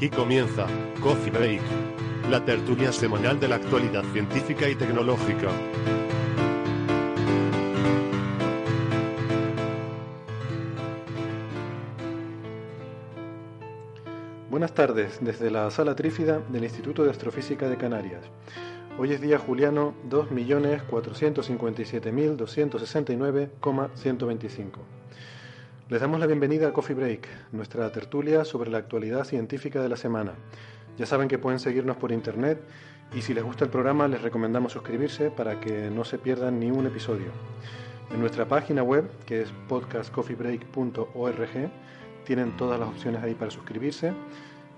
Aquí comienza Coffee Break, la tertulia semanal de la actualidad científica y tecnológica. Buenas tardes desde la sala trífida del Instituto de Astrofísica de Canarias. Hoy es día juliano 2.457.269,125. Les damos la bienvenida a Coffee Break, nuestra tertulia sobre la actualidad científica de la semana. Ya saben que pueden seguirnos por internet y si les gusta el programa les recomendamos suscribirse para que no se pierdan ni un episodio. En nuestra página web, que es podcastcoffeebreak.org, tienen todas las opciones ahí para suscribirse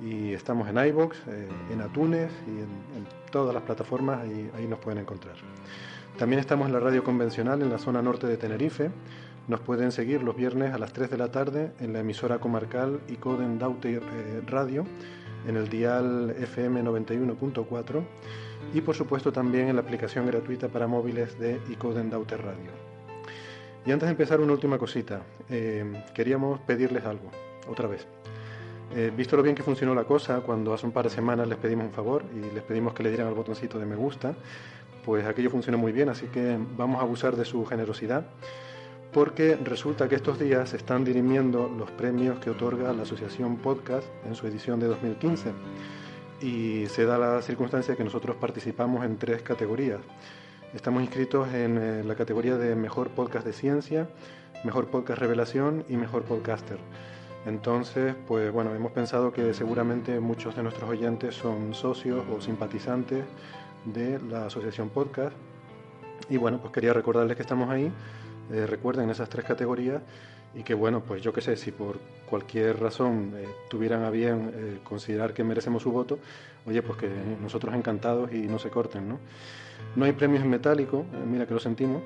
y estamos en iBox, eh, en Atunes y en, todas las plataformas, ahí, ahí nos pueden encontrar. También estamos en la radio convencional en la zona norte de Tenerife. Nos pueden seguir los viernes a las 3 de la tarde en la emisora comarcal Icoden Daute eh, Radio, en el dial FM 91.4 y por supuesto también en la aplicación gratuita para móviles de Icoden Daute Radio. Y antes de empezar una última cosita, eh, queríamos pedirles algo, otra vez. Eh, visto lo bien que funcionó la cosa, cuando hace un par de semanas les pedimos un favor y les pedimos que le dieran al botoncito de me gusta, pues aquello funcionó muy bien, así que vamos a abusar de su generosidad porque resulta que estos días se están dirimiendo los premios que otorga la Asociación Podcast en su edición de 2015 y se da la circunstancia que nosotros participamos en tres categorías. Estamos inscritos en eh, la categoría de Mejor Podcast de Ciencia, Mejor Podcast Revelación y Mejor Podcaster. Entonces, pues bueno, hemos pensado que seguramente muchos de nuestros oyentes son socios o simpatizantes de la Asociación Podcast. Y bueno, pues quería recordarles que estamos ahí eh, recuerden esas tres categorías y que bueno, pues yo qué sé, si por cualquier razón eh, tuvieran a bien eh, considerar que merecemos su voto, oye, pues que nosotros encantados y no se corten, ¿no? No hay premios en metálico, mira que lo sentimos,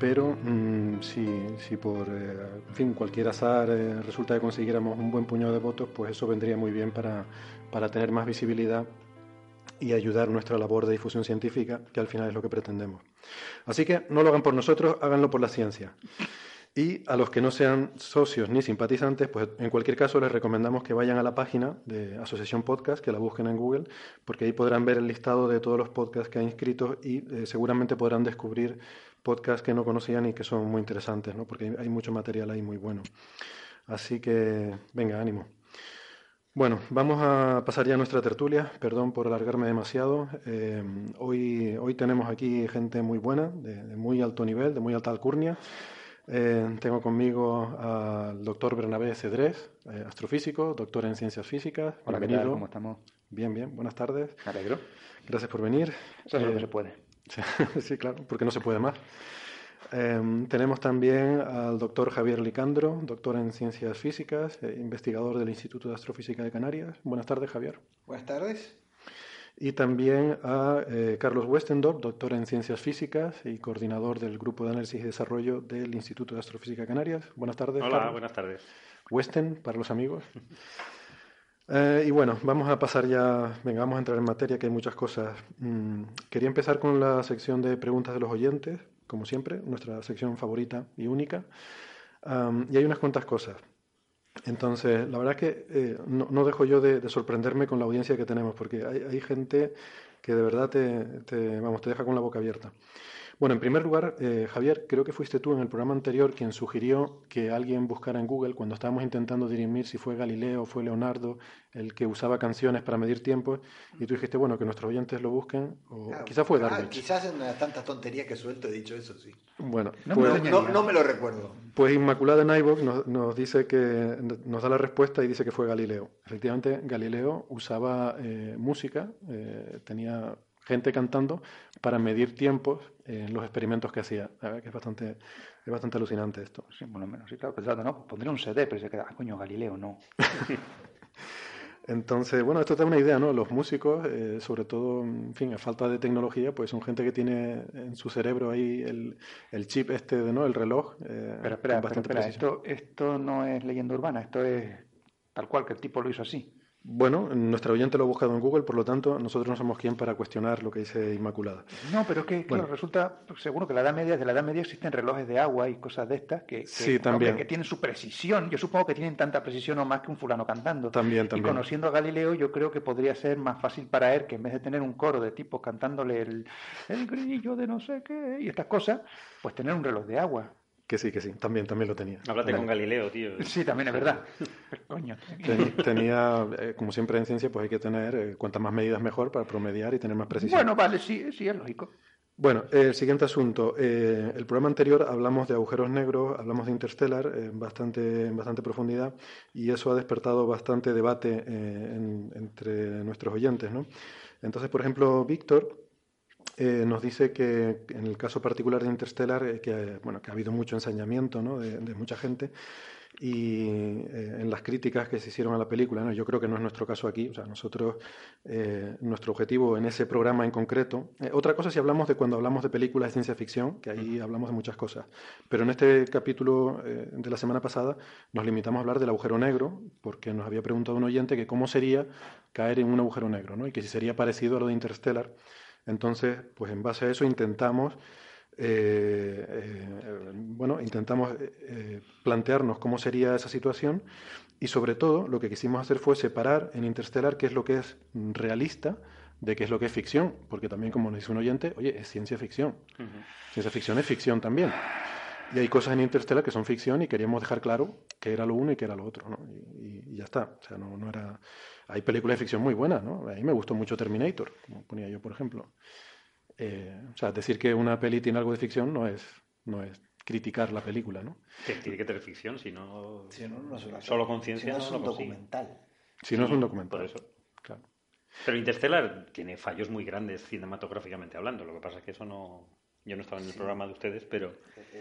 pero mmm, si, si, por fin, cualquier azar resulta que consiguiéramos un buen puñado de votos, pues eso vendría muy bien para, para tener más visibilidad y ayudar nuestra labor de difusión científica, que al final es lo que pretendemos. Así que no lo hagan por nosotros, háganlo por la ciencia. Y a los que no sean socios ni simpatizantes, pues en cualquier caso les recomendamos que vayan a la página de Asociación Podcast, que la busquen en Google, porque ahí podrán ver el listado de todos los podcasts que hay inscritos y eh, seguramente podrán descubrir podcasts que no conocían y que son muy interesantes, ¿no? porque hay mucho material ahí muy bueno. Así que, venga, ánimo. Bueno, vamos a pasar ya a nuestra tertulia. Perdón por alargarme demasiado. Eh, hoy, hoy tenemos aquí gente muy buena, de, de, muy alto nivel, de muy alta alcurnia. Eh, tengo conmigo al doctor Bernabé Cedrés, eh, astrofísico, doctor en ciencias físicas. Hola, Bienvenido. ¿qué tal? ¿Cómo estamos? Bien, bien. Buenas tardes. Me alegro. Gracias por venir. Eso es lo que se puede. sí, claro, porque no se puede más. Eh, tenemos también al doctor Javier Licandro, doctor en ciencias físicas, eh, investigador del Instituto de Astrofísica de Canarias. Buenas tardes, Javier. Buenas tardes. Y también a eh, Carlos Westendorf, doctor en ciencias físicas y coordinador del Grupo de Análisis y Desarrollo del Instituto de Astrofísica de Canarias. Buenas tardes. Hola, Carlos. buenas tardes. Westen, para los amigos. Eh, y bueno, vamos a pasar ya, venga, vamos a entrar en materia, que hay muchas cosas. Mm, quería empezar con la sección de preguntas de los oyentes, como siempre, nuestra sección favorita y única. Y hay unas cuantas cosas. Entonces, la verdad es que eh, no, dejo yo de, de, sorprenderme con la audiencia que tenemos, porque hay, hay gente que de verdad te, vamos, te deja con la boca abierta. Bueno, en primer lugar, eh, Javier, creo que fuiste tú en el programa anterior quien sugirió que alguien buscara en Google, cuando estábamos intentando dirimir si fue Galileo o fue Leonardo el que usaba canciones para medir tiempos, y tú dijiste, bueno, que nuestros oyentes lo busquen, o quizás fue Darwin. quizás en tantas tonterías que suelto he dicho eso, sí. Bueno, no, pues, no, me lo recuerdo. Pues Inmaculada en iVox nos, dice que, nos da la respuesta y dice que fue Galileo. Efectivamente, Galileo usaba eh, música, eh, tenía gente cantando para medir tiempos en los experimentos que hacía. que es bastante, es bastante alucinante esto. Sí, bueno, menos. Sí, claro, pensando, ¿no? Pondría un CD, pero se queda, ah, coño, Galileo, no. Entonces, bueno, esto te da una idea, ¿no? Los músicos, eh, sobre todo, en fin, a falta de tecnología, pues son gente que tiene en su cerebro ahí el, el chip este, de, ¿no? El reloj. Eh, pero espera, espera, esto, esto no es leyenda urbana, esto es tal cual que el tipo lo hizo así. Bueno, nuestro oyente lo ha buscado en Google, por lo tanto, nosotros no somos quien para cuestionar lo que dice Inmaculada. No, pero es que, claro, resulta, seguro que la Edad Media, desde la Edad Media existen relojes de agua y cosas de estas que, también. que tienen su precisión. Yo supongo que tienen tanta precisión o más que un fulano cantando. También, también. Y conociendo a Galileo, yo creo que podría ser más fácil para él que en vez de tener un coro de tipos cantándole el, el grillo de no sé qué y estas cosas, pues tener un reloj de agua. Que sí, que sí, también, también lo tenía. Háblate con Galileo, tío. Sí, también es verdad. Coño. Tenía, eh, como siempre en ciencia, pues hay que tener eh, cuantas más medidas mejor para promediar y tener más precisión. Bueno, vale, sí, sí, es lógico. Bueno, el siguiente asunto. Eh, el programa anterior hablamos de agujeros negros, hablamos de Interstellar en bastante, en bastante profundidad y eso ha despertado bastante debate entre nuestros oyentes. ¿no? Entonces, por ejemplo, Víctor eh, nos dice que en el caso particular de Interstellar, eh, que, bueno, que ha habido mucho ensañamiento ¿no? de, mucha gente y eh, en las críticas que se hicieron a la película, ¿no? yo creo que no es nuestro caso aquí, o sea, nosotros, nuestro objetivo en ese programa en concreto, otra cosa si hablamos de cuando hablamos de películas de ciencia ficción, que ahí hablamos de muchas cosas, pero en este capítulo de la semana pasada nos limitamos a hablar del agujero negro, porque nos había preguntado un oyente que cómo sería caer en un agujero negro, ¿no? y que si sería parecido a lo de Interstellar. Entonces, pues en base a eso intentamos, eh, eh, bueno, intentamos eh, plantearnos cómo sería esa situación y sobre todo lo que quisimos hacer fue separar en Interstellar qué es lo que es realista de qué es lo que es ficción, porque también como nos dice un oyente, oye, es ciencia ficción. Ciencia ficción es ficción también. Y hay cosas en Interstellar que son ficción y queríamos dejar claro qué era lo uno y qué era lo otro, ¿no? Y, ya está. O sea, no, no era hay películas de ficción muy buenas, ¿no? A mí me gustó mucho Terminator, como ponía yo, por ejemplo. Eh, o sea, decir que una peli tiene algo de ficción no es, no es criticar la película, ¿no? tiene que tener ficción, si no, solo conciencia no, es un documental. Si no es un documental. Por eso. Claro. Pero Interstellar tiene fallos muy grandes cinematográficamente hablando. Lo que pasa es que eso no, yo no estaba en el programa de ustedes, pero...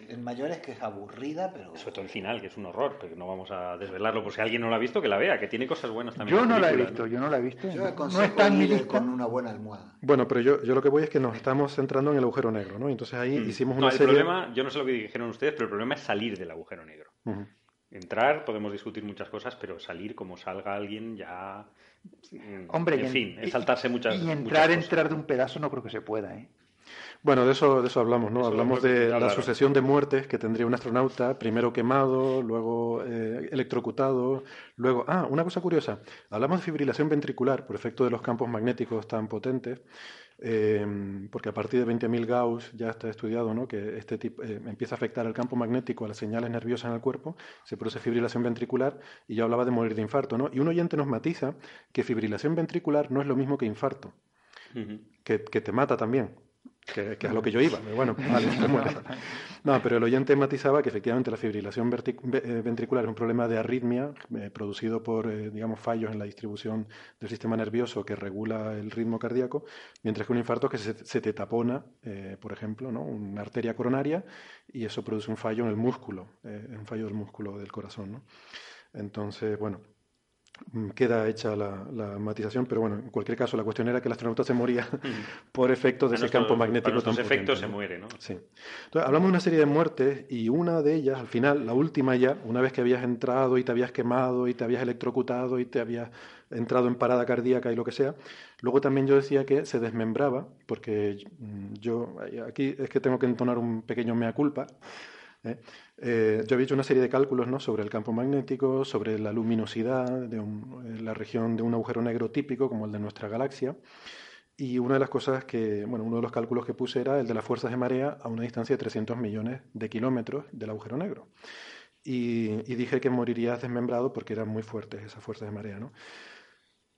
El, mayor es que es aburrida, pero... Sobre todo el final, que es un horror, pero no vamos a desvelarlo por si alguien no lo ha visto, que la vea, que tiene cosas buenas también. Yo no la he visto, yo no la he visto. Yo no está en mi lista. con una buena almohada. Bueno, pero yo, yo lo que voy es que nos estamos centrando en el agujero negro, ¿no? Entonces ahí mm. hicimos una no, el problema, yo no sé lo que dijeron ustedes, pero el problema es salir del agujero negro. Entrar, podemos discutir muchas cosas, pero salir como salga alguien ya... Mm, Hombre, en fin, es saltarse muchas Y entrar, entrar de un pedazo no creo que se pueda, ¿eh? Bueno, de eso, de eso hablamos, ¿no? hablamos de la sucesión de muertes que tendría un astronauta, primero quemado, luego eh, electrocutado, luego... Ah, una cosa curiosa, hablamos de fibrilación ventricular por efecto de los campos magnéticos tan potentes, eh, porque a partir de 20.000 Gauss ya está estudiado ¿no? que este tipo eh, empieza a afectar el campo magnético a las señales nerviosas en el cuerpo, se produce fibrilación ventricular y yo hablaba de morir de infarto. ¿no? Y un oyente nos matiza que fibrilación ventricular no es lo mismo que infarto, que, que te mata también que, es a lo que yo iba. Bueno, vale, No, pero el oyente matizaba que efectivamente la fibrilación eh, ventricular es un problema de arritmia eh, producido por, eh, digamos, fallos en la distribución del sistema nervioso que regula el ritmo cardíaco, mientras que un infarto es que se, se te tapona, por ejemplo, ¿no? una arteria coronaria y eso produce un fallo en el músculo, un fallo del músculo del corazón. ¿no? Entonces, bueno, queda hecha la, matización, pero bueno, en cualquier caso, la cuestión era que el astronauta se moría por efectos de ese campo magnético. Por efectos se muere, ¿no? Sí. Entonces, hablamos de una serie de muertes y una de ellas, al final, la última ya, una vez que habías entrado y te habías quemado y te habías electrocutado y te habías entrado en parada cardíaca y lo que sea, luego también yo decía que se desmembraba, porque mm, yo, aquí es que tengo que entonar un pequeño mea culpa, ¿eh? Eh, yo había hecho una serie de cálculos ¿no? sobre el campo magnético, sobre la luminosidad de la región de un agujero negro típico como el de nuestra galaxia. Y una de las cosas que, bueno, uno de los cálculos que puse era el de las fuerzas de marea a una distancia de 300 millones de kilómetros del agujero negro. Y, dije que morirías desmembrado porque eran muy fuertes esas fuerzas de marea, ¿no?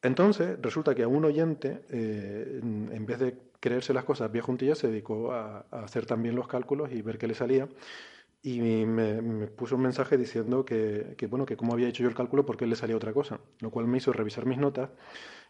Entonces, resulta que a un oyente, eh, en vez de creerse las cosas vía juntilla, se dedicó a, a, hacer también los cálculos y ver qué le salía y me, puso un mensaje diciendo que, bueno, que cómo había hecho yo el cálculo porque él le salía otra cosa, lo cual me hizo revisar mis notas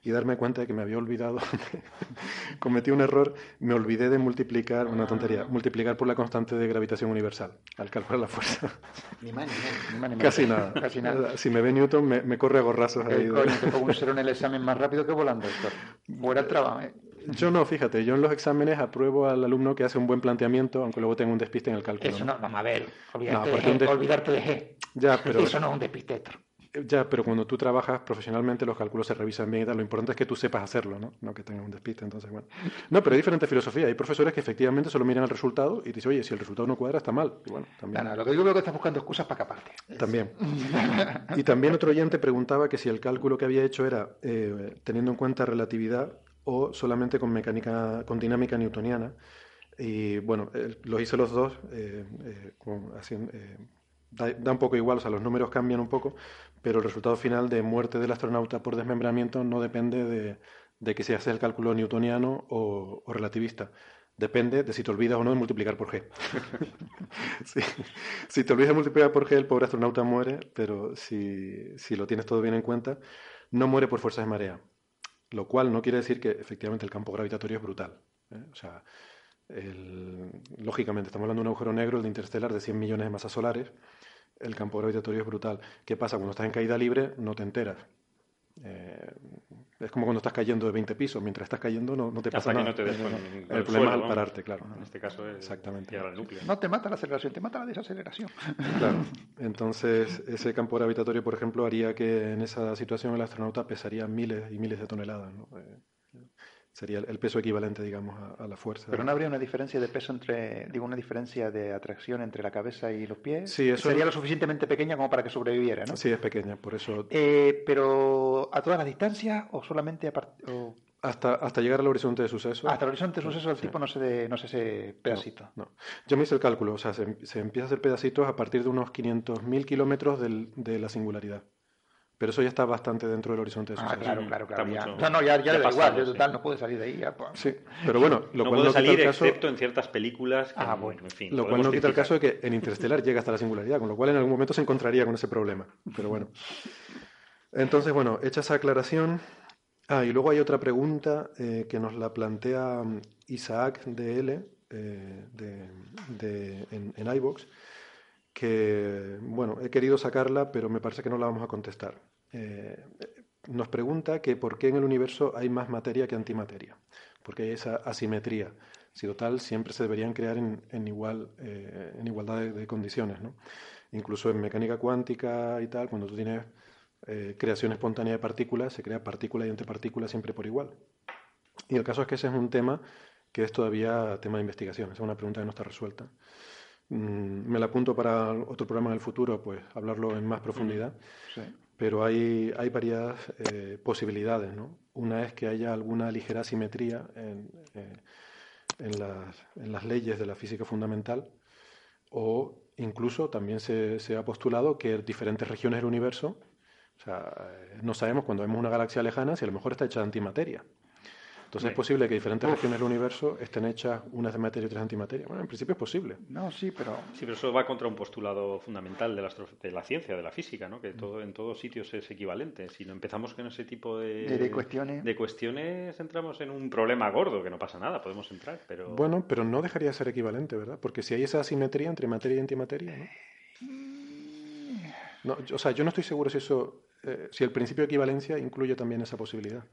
y darme cuenta de que me había olvidado, cometí un error, me olvidé de multiplicar, una tontería, multiplicar por la constante de gravitación universal al calcular la fuerza. Ni más ni menos. Casi nada. Casi nada. Si me ve Newton, me, corre a gorrazos. ahí coño, te pongo un cero en el examen más rápido que volando, Héctor. Fuera el trabajo, ¿eh? Yo no, fíjate, yo en los exámenes apruebo al alumno que hace un buen planteamiento, aunque luego tenga un despiste en el cálculo. Eso no, vamos a ver, olvidarte, de, G, olvidarte de G. Ya, pero... Eso no es un despiste. Ya, pero cuando tú trabajas profesionalmente los cálculos se revisan bien y tal. Lo importante es que tú sepas hacerlo, ¿no? No que tengas un despiste, entonces, bueno. No, pero hay diferente filosofía. Hay profesores que efectivamente solo miran el resultado y dicen, oye, si el resultado no cuadra, está mal. Y bueno, también... No, no, lo que digo es que estás buscando excusas para caparte. También. y también otro oyente preguntaba que si el cálculo que había hecho era eh, teniendo en cuenta relatividad o solamente con mecánica, con dinámica newtoniana. Y bueno, lo hice los dos, eh, eh, eh, da, un poco igual, o sea, los números cambian un poco, pero el resultado final de muerte del astronauta por desmembramiento no depende de, de que se hace el cálculo newtoniano o, relativista. Depende de si te olvidas o no de multiplicar por G. Si te olvidas de multiplicar por G, el pobre astronauta muere, pero si, si lo tienes todo bien en cuenta, no muere por fuerzas de marea. Lo cual no quiere decir que efectivamente el campo gravitatorio es brutal. ¿eh? O sea, lógicamente, estamos hablando de un agujero negro, el de interestelar, de 100 millones de masas solares. El campo gravitatorio es brutal. ¿Qué pasa? Cuando estás en caída libre, no te enteras. Eh, es como cuando estás cayendo de 20 pisos, mientras estás cayendo no, no te pasa nada. el problema es al pararte, claro. En este caso es Exactamente. núcleo. No te mata la aceleración, te mata la desaceleración. Claro. Entonces, ese campo gravitatorio, por ejemplo, haría que en esa situación el astronauta pesaría miles y miles de toneladas. ¿no? Eh, sería el peso equivalente, digamos, a, la fuerza. Pero no habría una diferencia de peso entre, digo, una diferencia de atracción entre la cabeza y los pies. Sí, eso sería lo suficientemente pequeña como para que sobreviviera, ¿no? Sí, es pequeña, por eso. Eh, pero a todas las distancias o solamente a hasta, hasta llegar al horizonte de suceso. Hasta el horizonte de suceso el tipo no se, no se ese pedacito. No, Yo me hice el cálculo, o sea, se, se, empieza a hacer pedacitos a partir de unos 500.000 kilómetros de la singularidad. Pero eso ya está bastante dentro del horizonte de ah, sucesos. Ah, claro, claro, claro. no, no, ya, ya, da igual, sí. total no puede salir de ahí. Ya, pues. Sí, pero bueno, lo no cual puede no salir caso... excepto en ciertas películas. Que, ah, bueno. En fin, lo cual no quita el caso de que en Interstellar llega hasta la singularidad, con lo cual en algún momento se encontraría con ese problema. Pero bueno. Entonces, bueno, hecha esa aclaración. Ah, y luego hay otra pregunta eh, que nos la plantea mm, Isaac de L eh, de, de, en, en iVox que, bueno, he querido sacarla, pero me parece que no la vamos a contestar. Eh, nos pregunta que por qué en el universo hay más materia que antimateria, porque hay esa asimetría. Si total, siempre se deberían crear en, igual, eh, en igualdad de, condiciones. ¿no? Incluso en mecánica cuántica y tal, cuando tú tienes eh, creación espontánea de partículas, se crea partícula y antipartícula siempre por igual. Y el caso es que ese es un tema que es todavía tema de investigación, es una pregunta que no está resuelta. Mm, me la apunto para otro programa en el futuro, pues hablarlo en más profundidad. Pero hay, hay varias eh, posibilidades, ¿no? Una es que haya alguna ligera asimetría en, eh, en, las, en, las, leyes de la física fundamental, o incluso también se, se, ha postulado que diferentes regiones del universo, o sea, eh, no sabemos cuando vemos una galaxia lejana si a lo mejor está hecha de antimateria. Entonces es posible que diferentes regiones del universo estén hechas unas de materia y otras de antimateria. Bueno, en principio es posible. No, sí, pero... Sí, pero eso va contra un postulado fundamental de la, de la ciencia, de la física, ¿no? Que todo, en todos sitios es equivalente. Si no empezamos con ese tipo de, de, cuestiones... De cuestiones entramos en un problema gordo, que no pasa nada, podemos entrar, pero... Bueno, pero no dejaría de ser equivalente, ¿verdad? Porque si hay esa asimetría entre materia y antimateria, ¿no? no o sea, yo no estoy seguro si eso... Eh, si el principio de equivalencia incluye también esa posibilidad.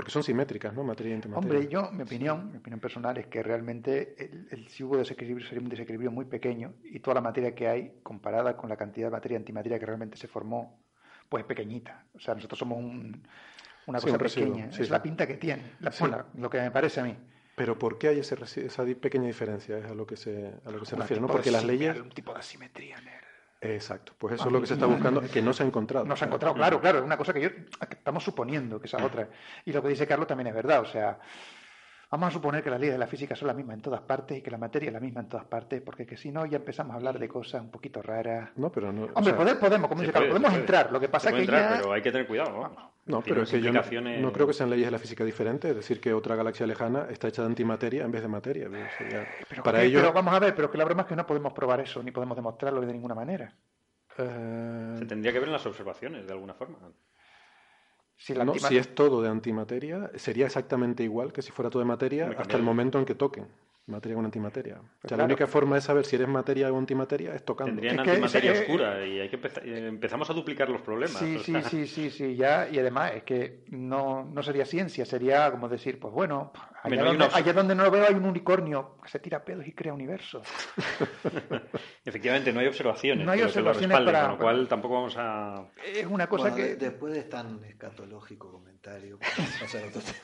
Porque son simétricas, ¿no? Materia y antimateria. Hombre, yo, mi opinión, mi opinión personal es que realmente el, el si hubo desequilibrio sería un desequilibrio muy pequeño y toda la materia que hay, comparada con la cantidad de materia y antimateria que realmente se formó, pues es pequeñita. O sea, nosotros somos una cosa pequeña. es la pinta que tiene, la, lo que me parece a mí. Pero ¿por qué hay ese, esa pequeña diferencia? Es a lo que se, a lo que se refiere, ¿no? Porque las leyes... Un tipo de asimetría, Exacto, pues eso es lo que se está buscando, que no se ha encontrado. No se ha encontrado, claro, claro, es una cosa que yo que estamos suponiendo que esa otra. Y lo que dice Carlos también es verdad, o sea, vamos a suponer que las leyes de la física son las mismas en todas partes y que la materia es la misma en todas partes, porque que si no ya empezamos a hablar de cosas un poquito raras. No, pero no. o Hombre, sea, poder podemos, como dice Carlos, puede, podemos entrar, lo que pasa es que entrar, ya... pero hay que tener cuidado. vamos. No, Tiene pero es que yo no, no creo que sean leyes de la física diferentes, es decir, que otra galaxia lejana está hecha de antimateria en vez de materia. O sea, ya- Pero, para que- ello, pero vamos a ver, pero que la broma es que no podemos probar eso, ni podemos demostrarlo de ninguna manera. eh, Se tendría que ver en las observaciones, de alguna forma. Si la no, si es todo de antimateria, sería exactamente igual que si fuera todo de materia hasta el momento en que toquen materia con antimateria. O sea, claro. la única forma de saber si eres materia o antimateria es tocando. Tendrían Es que antimateria oscura y hay que empezar, eh, empezamos a duplicar los problemas. Sí, o sí, sea, sí, sí, sí, ya, y además es que no, no sería ciencia, sería como decir, pues bueno, allá, donde, una- allá donde no lo veo hay un unicornio que se tira pedos y crea universos. Efectivamente, no hay observaciones, No hay lo- que lo observaciones respalden, para- con lo cual tampoco vamos a... Es una cosa Bueno, que... de- después de tan escatológico comentario, podemos pasar a otro tema.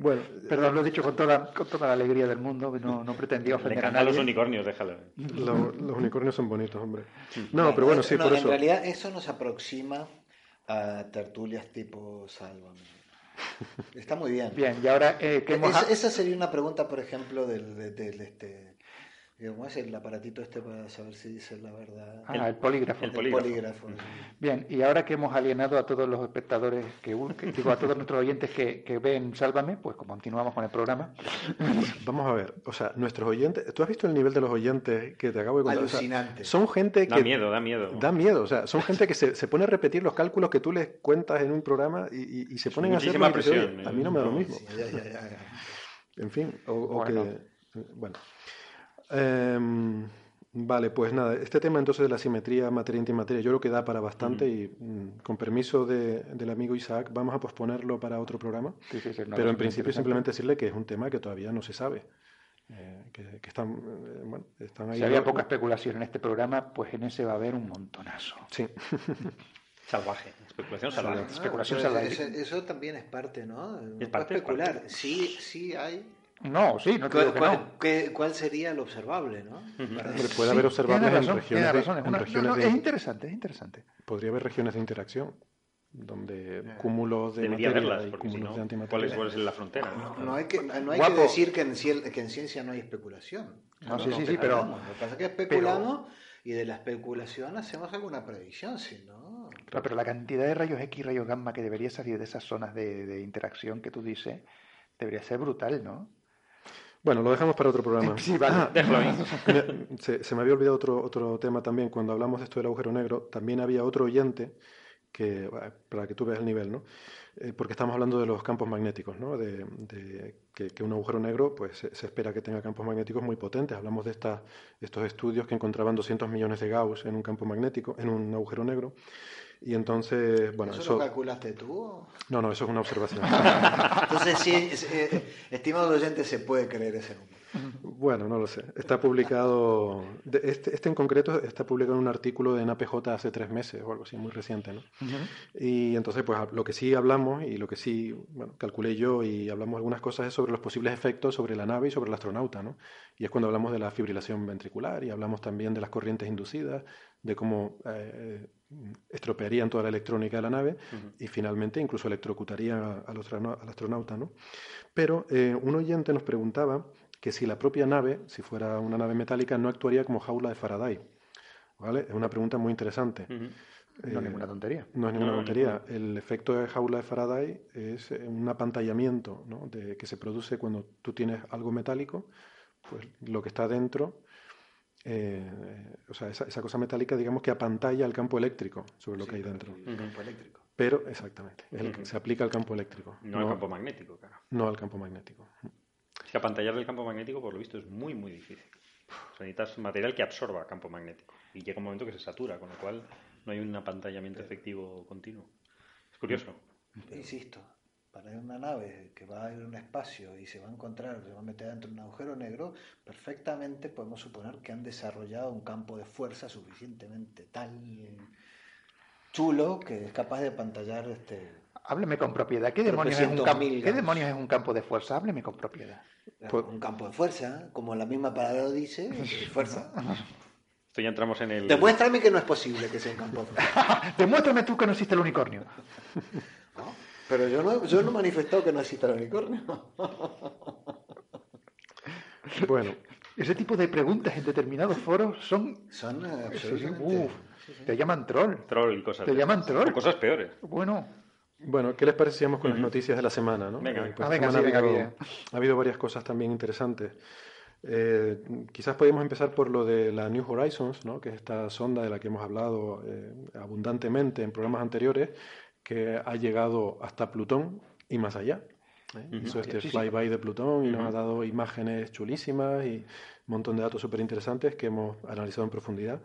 Bueno, Perdón, lo he dicho con toda, con toda la alegría del mundo, no, no pretendía Le ofender a encantan los nadie. unicornios, déjalo. lo- los unicornios son bonitos, hombre. No, pero bueno, sí, no, por en eso. realidad eso nos aproxima a tertulias tipo Sálvame. Está muy bien. Bien, y ahora eh, que hemos... Esa, esa sería una pregunta, por ejemplo, del, del- del, este, ¿cómo es el aparatito este para saber si dice la verdad? Ah, el polígrafo. el El polígrafo. Bien, y ahora que hemos alienado a todos los espectadores, que, que- digo, a todos nuestros oyentes que, que ven Sálvame, pues continuamos con el programa. Vamos a ver, o sea, nuestros oyentes, ¿tú has visto el nivel de los oyentes que te acabo de contar? O sea, Alucinante. son gente que Da miedo, da miedo. da miedo, o sea, son gente que se, se pone a repetir los cálculos que tú les cuentas en un programa y, y- y se ponen a muchísima y dices, "Oye, presión, a ¿eh? mí no me da lo mismo. Sí, ya, ya, ya, ya. En fin, o, o Bueno. que. Bueno. Em, vale, pues nada, este tema entonces de la simetría materia-antimateria, yo creo que da para bastante y mm, con permiso de- del amigo Isaac, vamos a posponerlo para otro programa. Sí, sí, sí, Pero en principio simplemente decirle que es un tema que todavía no se sabe. eh, que, que están, eh, bueno, están ahí. Si había poca especulación en este programa, pues en ese va a haber un montonazo. Sí. Salvaje, especulación salvaje. Ah, Especulación salvaje. eso, eso también es parte, ¿no? Puede parte, es especular. parte. Sí, sí hay. No, sí, no te ¿Cuál, digo que cuál- no. qué- cuál sería lo observable, no? Puede Sí, haber observables en regiones, de, en regiones no, no, de- es interesante, es interesante. podría haber regiones de interacción donde cúmulos de Debería materia haberlas, y cúmulos no, de ¿cuál antimateria. es, cuál es la frontera? No, no? no hay que, no hay que decir que en, ciel- que en ciencia no hay especulación. No, sí, sí, sí, pero- especulamos. Lo que pasa es que especulamos y de la especulación hacemos alguna previsión, si no. No, pero la cantidad de rayos X y rayos gamma que debería salir de esas zonas de, de interacción que tú dices debería ser brutal, ¿no? Bueno, lo dejamos para otro programa. Sí, vale. Ah, Déjalo ahí. Se, se me había olvidado otro, otro tema también. Cuando hablamos de esto del agujero negro, también había otro oyente que, para que tú veas el nivel, ¿no? Eh, porque estamos hablando de los campos magnéticos, ¿no? De, de que, que un agujero negro, pues se, se espera que tenga campos magnéticos muy potentes. Hablamos de estas, estos estudios que encontraban 200 millones de Gauss en un campo magnético, en un agujero negro. Y entonces, bueno, ¿Eso, eso... lo calculaste tú? o? No, no, eso es una observación. Entonces, sí, es- eh, estimado oyente, se puede creer ese número. Bueno, no lo sé. Está publicado, de- este, este en concreto está publicado en un artículo de NAPJ hace tres meses o algo así, muy reciente, ¿no? Y entonces, pues lo que sí hablamos y lo que sí, bueno, calculé yo y hablamos algunas cosas es sobre los posibles efectos sobre la nave y sobre el astronauta, ¿no? Y es cuando hablamos de la fibrilación ventricular y hablamos también de las corrientes inducidas, de cómo eh, estropearían toda la electrónica de la nave y finalmente incluso electrocutarían al, astrona- al astronauta, ¿no? Pero eh, un oyente nos preguntaba que si la propia nave, si fuera una nave metálica, no actuaría como jaula de Faraday. ¿Vale? Es una pregunta muy interesante. Ujú. No Eh, ninguna tontería. no es ninguna No, tontería. El efecto de jaula de Faraday es eh, un apantallamiento ¿no? de, que se produce cuando tú tienes algo metálico, pues lo que está dentro, eh, o sea, esa, esa cosa metálica, digamos que apantalla el campo eléctrico sobre lo que hay dentro. El campo eléctrico. Pero, exactamente, el se aplica al campo eléctrico, No al campo magnético, claro. no al campo magnético. Es que apantallar del campo magnético, por lo visto, es muy, muy difícil. O sea, necesitas material que absorba campo magnético. Y llega un momento que se satura, con lo cual no hay un apantallamiento efectivo continuo. Es curioso. Insisto, para una nave que va a ir a un espacio y se va a encontrar, se va a meter dentro de un agujero negro, perfectamente podemos suponer que han desarrollado un campo de fuerza suficientemente tal chulo que es capaz de pantallar este Hábleme con propiedad. ¿Qué demonios, es un, 300.000 campo, ¿Qué demonios es un campo de fuerza? Hábleme con propiedad. Pues- un campo de fuerza, como la misma palabra dice, de fuerza. Esto ya entramos en el... Demuéstrame que no es posible que sea un campo de fuerza. Demuéstrame tú que no existe el unicornio. Pero yo no, yo no he manifestado que no exista el unicornio. Bueno, Ese tipo de preguntas en determinados foros son... Son sí, sí, te llaman troll. Troll y cosas. Te llaman troll. O cosas peores. Bueno, Bueno, ¿qué les parece si vamos con las noticias de la semana? ¿no? Venga, venga. Ah, venga, esta sí, semana venga, ha, habido, ha habido varias cosas también interesantes. Eh, quizás podemos empezar por lo de la New Horizons, ¿no? que es esta sonda de la que hemos hablado eh, abundantemente en programas anteriores, que ha llegado hasta Plutón y más allá. ¿eh? Hizo este Sí, sí. flyby de Plutón y nos ha dado imágenes chulísimas y un montón de datos súper interesantes que hemos analizado en profundidad.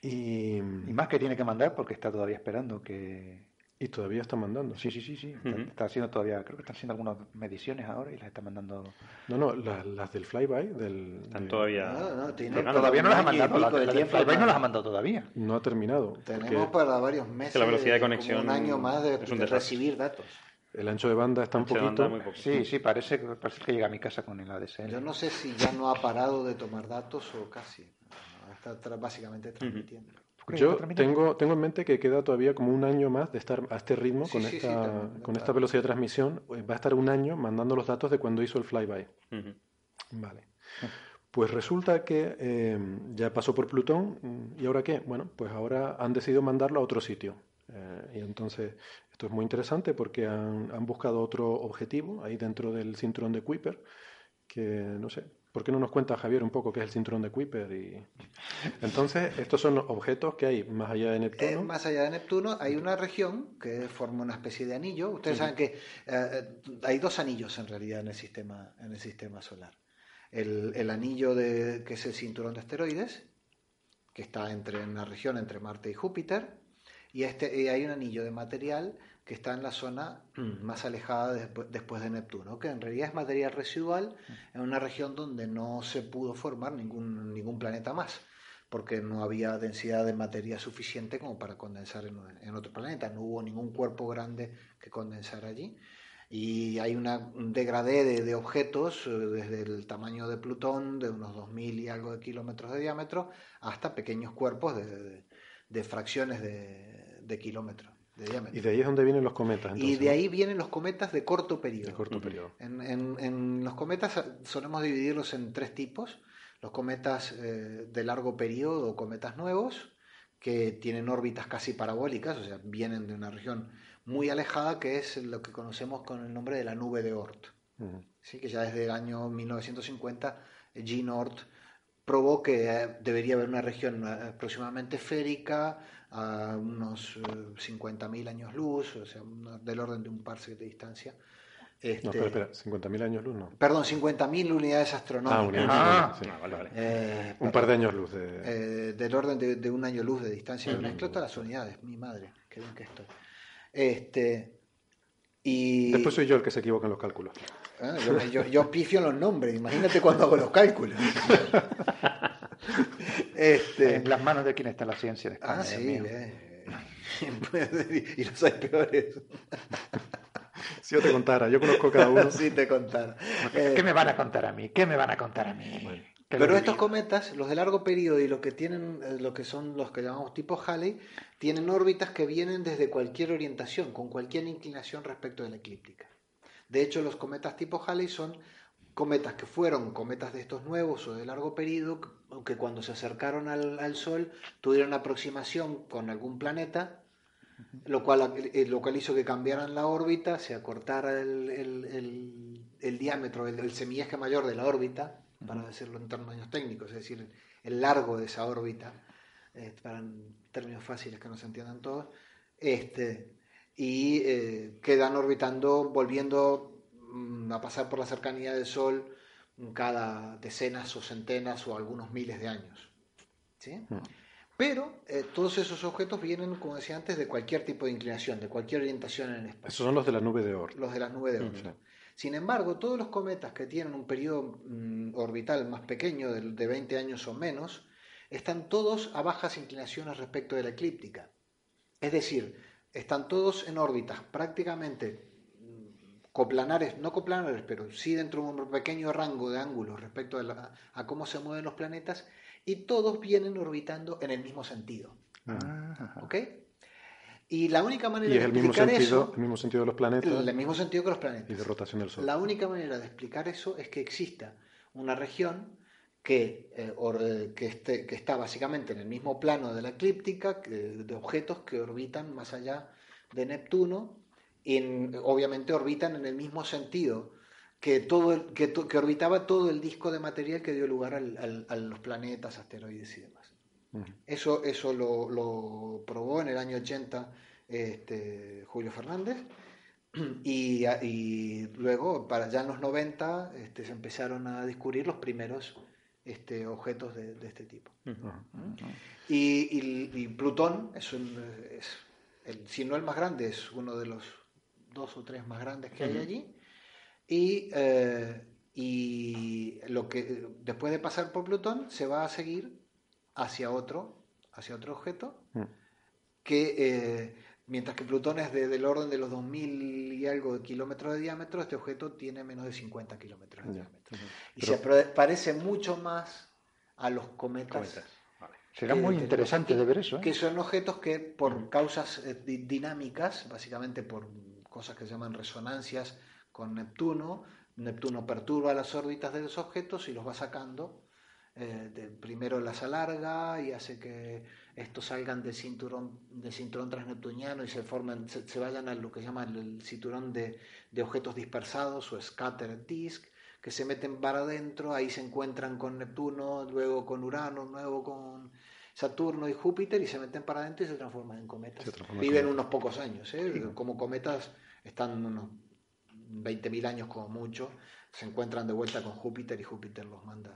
Y, y más que tiene que mandar porque está todavía esperando que... y todavía está mandando. Sí, sí, sí, sí. Está, Ujú. está haciendo todavía, creo que están haciendo algunas mediciones ahora y las está mandando... No, no, la- las del flyby del, Están de- todavía... No, no, tiene-. Todavía no las ha mandado, de Flyby no las ha mandado todavía. no ha terminado. Tenemos para varios meses la velocidad de como conexión un año más de, es un de desastre. recibir datos. el ancho de banda está un poquito. muy. Sí, sí, parece, que- parece que llega a mi casa con el ADSL. Yo no sé si ya no ha parado de tomar datos o casi. Está tra- básicamente transmitiendo. ¿Tú crees Yo tengo, tengo en mente que queda todavía como un año más de estar a este ritmo, Sí, con, sí, sí, esta, también, con esta velocidad de transmisión. eh, Va a estar un año mandando los datos de cuando hizo el flyby. Vale. Pues resulta que eh, ya pasó por Plutón mm, y ahora qué? Bueno, pues ahora han decidido mandarlo a otro sitio. Eh, y entonces esto es muy interesante porque han, han buscado otro objetivo ahí dentro del cinturón de Kuiper que no sé. ¿Por qué no nos cuenta Javier un poco qué es el cinturón de Kuiper? Y... Entonces, estos son los objetos que hay más allá de Eh, Neptuno. más allá de Neptuno hay una región que forma una especie de anillo. Ustedes saben que eh, eh, hay dos anillos en realidad en el sistema, en el sistema solar. El, el anillo de, que es el cinturón de asteroides, que está entre, en la región entre Marte y Júpiter, y, este, y hay un anillo de material que está en la zona más alejada despu- después de Neptuno, que en realidad es material residual en una región donde no se pudo formar ningún, ningún planeta más, porque no había densidad de materia suficiente como para condensar en, en otro planeta, no hubo ningún cuerpo grande que condensar allí. Y hay una, un degradé de, de objetos eh, desde el tamaño de Plutón, de unos 2.000 y algo de kilómetros de diámetro, hasta pequeños cuerpos de, de- de fracciones de, de kilómetros de diámetro. Y de ahí es donde vienen los cometas. Y entonces, de ¿no? ahí vienen los cometas de corto periodo. De corto periodo. En, en- en los cometas eh, solemos dividirlos en tres tipos. Los cometas eh, de largo periodo cometas nuevos, que tienen órbitas casi parabólicas, o sea, vienen de una región muy alejada, que es lo que conocemos con el nombre de la nube de Oort. Ujú. ¿sí? que ya desde el año 1950 eh, Gene Oort probó que eh, debería haber una región eh, aproximadamente esférica a unos eh, 50.000 años luz, o sea, una- del orden de un parsec de distancia. Este, No, espera, espera, 50.000 años luz, no. Perdón, 50.000 unidades astronómicas. Ah, unidades Ah, astronómicas, sí. Ah, vale, vale. Eh, Un par de años luz. De... eh, del orden de, de un año luz de distancia. Ujú. Mezclo todas las unidades, mi madre, qué bien que estoy. Este, y, Después soy yo el que se equivoca en los cálculos. Ah, yo, yo, yo pifio los nombres, imagínate cuando hago los cálculos. este, En las manos de quien está la ciencia de España. ah, sí, eh. Y los hay peores. Si yo te contara, yo conozco cada uno. Así te contara. Eh, ¿Qué me van a contar a mí? ¿Qué me van a contar a mí? Pero estos cometas, los de largo periodo y los que tienen, eh, lo que son los que llamamos tipo Halley, tienen órbitas que vienen desde cualquier orientación, con cualquier inclinación respecto de la eclíptica. De hecho, los cometas tipo Halley son cometas que fueron cometas de estos nuevos o de largo periodo, que- cuando se acercaron al, al Sol tuvieron aproximación con algún planeta, lo cual, eh, lo cual hizo que cambiaran la órbita, se acortara el, el- el- el diámetro, el, semieje mayor de la órbita, para decirlo en términos técnicos, es decir, el largo de esa órbita, eh, para en términos fáciles que no se entiendan todos, este, y eh, quedan orbitando, volviendo mm, a pasar por la cercanía del Sol cada decenas o centenas o algunos miles de años. ¿sí? Pero eh, todos esos objetos vienen, como decía antes, de cualquier tipo de inclinación, de cualquier orientación en el espacio Esos son los de la nube de Oort. los de las nubes de Oort. Sin embargo, todos los cometas que tienen un periodo mm, orbital más pequeño, de, de 20 años o menos, están todos a bajas inclinaciones respecto de la eclíptica. Es decir, están todos en órbitas prácticamente mm, coplanares, no coplanares, pero sí dentro de un pequeño rango de ángulos respecto a, la- a cómo se mueven los planetas y todos vienen orbitando en el mismo sentido. Ah, ¿Ok? Y la única manera Y es de mismo, explicar sentido, eso, el mismo sentido de los planetas el mismo sentido que los y planetas. de rotación del Sol. La única manera de explicar eso es que exista una región que, eh, or- eh, que, esté- que está básicamente en el mismo plano de la eclíptica, que- de objetos que orbitan más allá de Neptuno, y en- obviamente orbitan en el mismo sentido que, todo el- que, to- que orbitaba todo el disco de material que dio lugar al- al- a los planetas, asteroides y demás. Eso, eso lo, lo probó en el año 80 este, Julio Fernández. Y, y luego, para ya en los 90, este, se empezaron a descubrir los primeros este, objetos de, de este tipo. Y, y- y Plutón es, un, es el- si no el más grande, es uno de los dos o tres más grandes que hay allí. Y, eh, y lo que después de pasar por Plutón se va a seguir hacia otro, hacia otro objeto, Mm. que eh, mientras que Plutón es de- del orden de los 2000 y algo de kilómetros de diámetro, este objeto tiene menos de 50 kilómetros de diámetro. Y Pero- se parece mucho más a los cometas. Cometas. Vale. Será muy interesante de ver eso. ¿eh? Que son objetos que por causas eh, di- dinámicas, básicamente por cosas que se llaman resonancias con Neptuno, Neptuno perturba las órbitas de los objetos y los va sacando. Eh, de- primero las alarga y hace que estos salgan del cinturón, del cinturón transneptuniano y se formen, se, se vayan a lo que se llama el, cinturón de, de objetos dispersados o scattered disk, que se meten para adentro, ahí se encuentran con Neptuno, luego con Urano, luego con Saturno y Júpiter y se meten para adentro y se transforman en cometas. Viven unos pocos años, ¿eh? como cometas están unos 20.000 años como mucho, se encuentran de vuelta con Júpiter y Júpiter los manda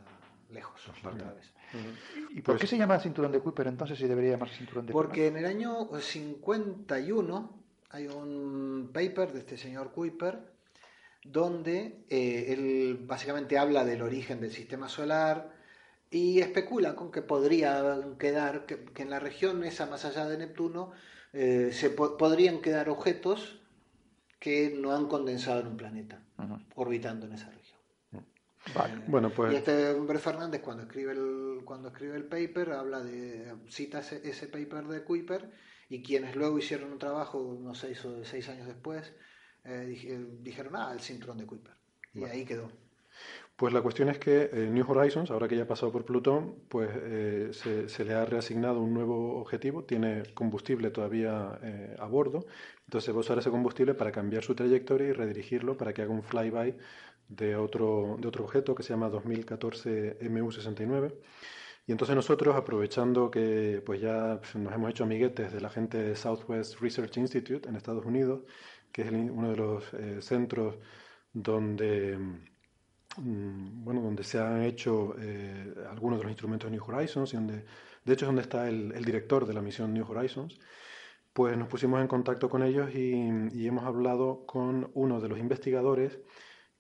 lejos otra vez. ¿Y por Pues- qué se llama cinturón de Kuiper entonces si debería llamarse cinturón de Porque en el año 51 hay un paper de este señor Kuiper donde eh, él básicamente habla del origen del sistema solar y especula con que podría quedar, que, que en la región esa más allá de Neptuno eh, se po- podrían quedar objetos que no han condensado en un planeta, orbitando en esa región. Vale. Bueno, pues Y este hombre Fernández cuando escribe el, cuando escribe el paper habla de cita ese, ese paper de Kuiper y quienes luego hicieron un trabajo unos seis o seis años después eh, dije- dijeron ah el cinturón de Kuiper y ahí quedó. Pues la cuestión es que eh, New Horizons, ahora que ya ha pasado por Plutón, pues eh, se, se le ha reasignado un nuevo objetivo, tiene combustible todavía eh, a bordo, entonces va a usar ese combustible para cambiar su trayectoria y redirigirlo para que haga un flyby de otro, de otro objeto que se llama 2014 MU69. Y entonces nosotros, aprovechando que pues ya nos hemos hecho amiguetes de la gente de Southwest Research Institute en Estados Unidos, que es uno de los eh, centros donde mm, bueno, donde se han hecho eh, algunos de los instrumentos de New Horizons y donde, de hecho, es donde está el, director de la misión New Horizons, pues nos pusimos en contacto con ellos y hemos hablado con uno de los investigadores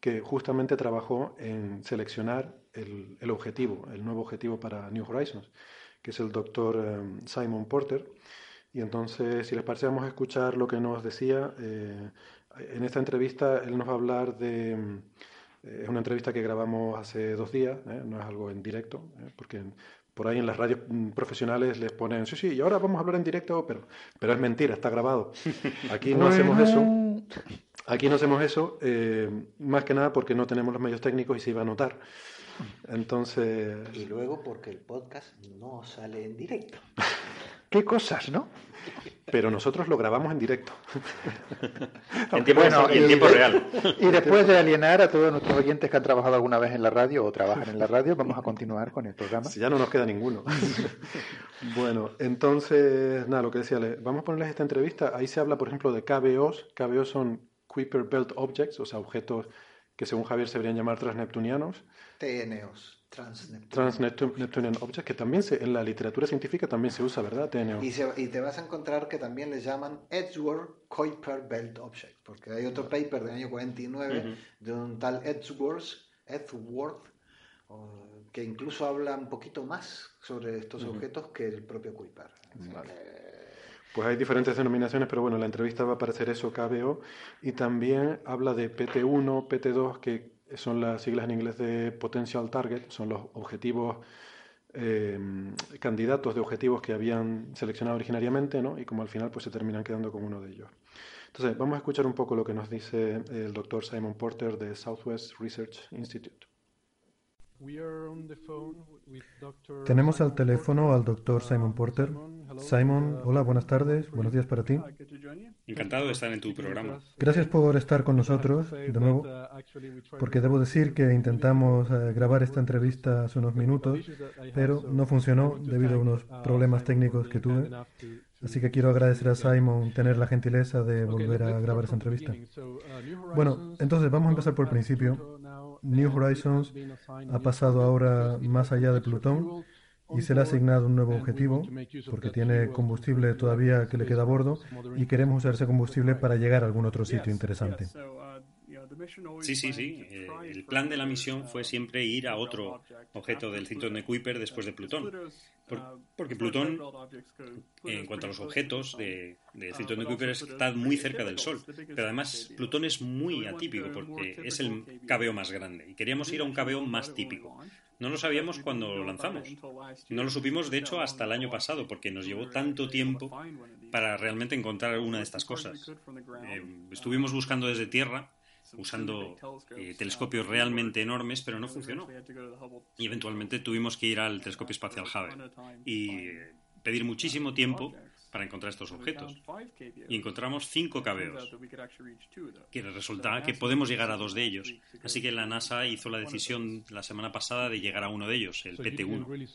que justamente trabajó en seleccionar el, el objetivo, el nuevo objetivo para New Horizons, que es el doctor eh, Simon Porter. Y entonces, si les parece, vamos a escuchar lo que nos decía. eh, en esta entrevista, él nos va a hablar de... eh, Es una entrevista que grabamos hace dos días, ¿eh? no es algo en directo, ¿eh? porque por ahí en las radios mm, profesionales les ponen, sí, sí, y ahora vamos a hablar en directo, pero, pero es mentira, está grabado. Aquí no hacemos eso. Aquí no hacemos eso, eh, más que nada porque no tenemos los medios técnicos y se iba a notar. Entonces, Y luego porque el podcast no sale en directo. ¿Qué cosas, no? pero nosotros lo grabamos en directo. En tiempo, bueno, y en y- tiempo real. Y después de alienar a todos nuestros oyentes que han trabajado alguna vez en la radio o trabajan en la radio, vamos a continuar con el programa. Si ya no nos queda ninguno. bueno, entonces, nada, lo que decía, le- vamos a ponerles esta entrevista. Ahí se habla, por ejemplo, de KBOs. KBOs son Kuiper Belt Objects, o sea, objetos que según Javier se deberían llamar transneptunianos. TNOs. Trans-Neptunian Objects, que también se, en la literatura científica también se usa, ¿verdad? TNO. Y, se- y te vas a encontrar que también le llaman Edgeworth Kuiper Belt Object, porque hay otro paper del año 49 de un tal Edgeworth, Edgeworth que incluso habla un poquito más sobre estos objetos que el propio Kuiper. Que- Pues hay diferentes denominaciones, pero bueno, en la entrevista va a aparecer eso, KBO, y también habla de PT1, PT2, que son las siglas en inglés de Potential Target, son los objetivos eh, candidatos de objetivos que habían seleccionado originariamente, ¿no? Y como al final pues se terminan quedando con uno de ellos. Entonces, vamos a escuchar un poco lo que nos dice el doctor Simon Porter de Southwest Research Institute. Tenemos al teléfono al doctor Simon Porter. Simon, hola, buenas tardes, buenos días para ti. Encantado de estar en tu programa. Gracias por estar con nosotros de nuevo, porque debo decir que intentamos eh, grabar esta entrevista hace unos minutos, pero no funcionó debido a unos problemas técnicos que tuve. Así que quiero agradecer a Simon tener la gentileza de volver a grabar esta entrevista. Bueno, entonces vamos a empezar por el principio. New Horizons ha pasado ahora más allá de Plutón y se le ha asignado un nuevo objetivo porque tiene combustible todavía que le queda a bordo y queremos usar ese combustible para llegar a algún otro sitio interesante. Sí, sí, sí. Eh, el plan de la misión fue siempre ir a otro objeto del cinturón de Kuiper después de Plutón. porque Plutón, en cuanto a los objetos del cinturón de Kuiper, está muy cerca del Sol. Pero además, Plutón es muy atípico porque es el cabeo más grande. Y queríamos ir a un cabeo más típico. No lo sabíamos cuando lo lanzamos. No lo supimos, de hecho, hasta el año pasado, porque nos llevó tanto tiempo para realmente encontrar una de estas cosas. Eh, estuvimos buscando desde tierra usando eh, telescopios realmente enormes, pero no funcionó. Y eventualmente tuvimos que ir al telescopio espacial Hubble y pedir muchísimo tiempo para encontrar estos objetos. Y encontramos cinco cabeos, que resulta que podemos llegar a dos de ellos. Así que la NASA hizo la decisión la semana pasada de llegar a uno de ellos, el PT-1.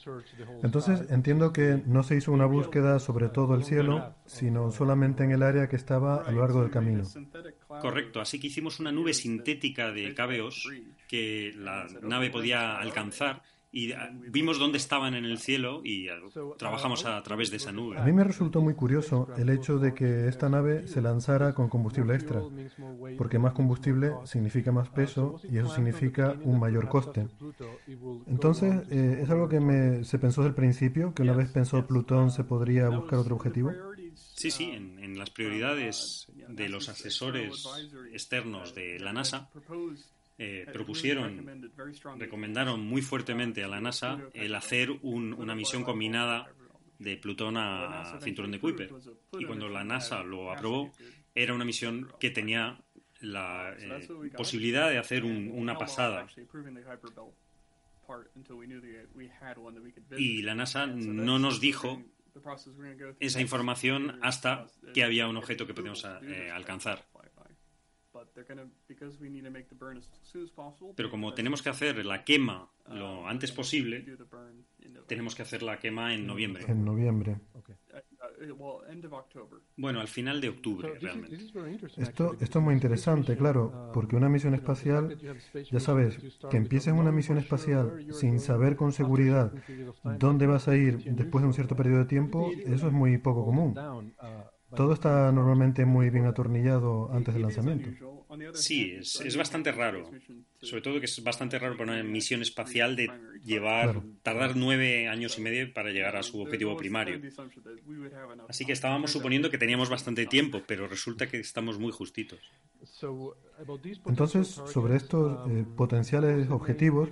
Entonces entiendo que no se hizo una búsqueda sobre todo el cielo, sino solamente en el área que estaba a lo largo del camino. Correcto, así que hicimos una nube sintética de cabeos que la nave podía alcanzar y ah, vimos dónde estaban en el cielo y ah, trabajamos a través de esa nube. A mí me resultó muy curioso el hecho de que esta nave se lanzara con combustible extra, porque más combustible significa más peso y eso significa un mayor coste. Entonces, eh, es algo que me, se pensó desde el principio, que una vez pensó Plutón se podría buscar otro objetivo. Sí, sí, en, en las prioridades de los asesores externos de la NASA eh, propusieron, recomendaron muy fuertemente a la NASA el hacer una misión combinada de Plutón a cinturón de Kuiper. Y cuando la NASA lo aprobó, era una misión que tenía la eh, posibilidad de hacer una pasada. Y la NASA no nos dijo esa información hasta que había un objeto que podíamos eh, alcanzar. Pero como tenemos que hacer la quema lo uh, antes posible, tenemos que hacer la quema en noviembre. En noviembre. Uh, uh, bueno, al final de octubre, realmente. Esto, esto es muy interesante, claro, porque una misión espacial, ya sabes, que empieces una misión espacial sin saber con seguridad dónde vas a ir después de un cierto periodo de tiempo, eso es muy poco común. Todo está normalmente muy bien atornillado antes del lanzamiento. Sí, es, bastante raro. Sobre todo que es bastante raro para una misión espacial de llevar, tardar nueve años y medio para llegar a su objetivo primario. Así que estábamos suponiendo que teníamos bastante tiempo, pero resulta que estamos muy justitos. Entonces, sobre estos eh, potenciales objetivos,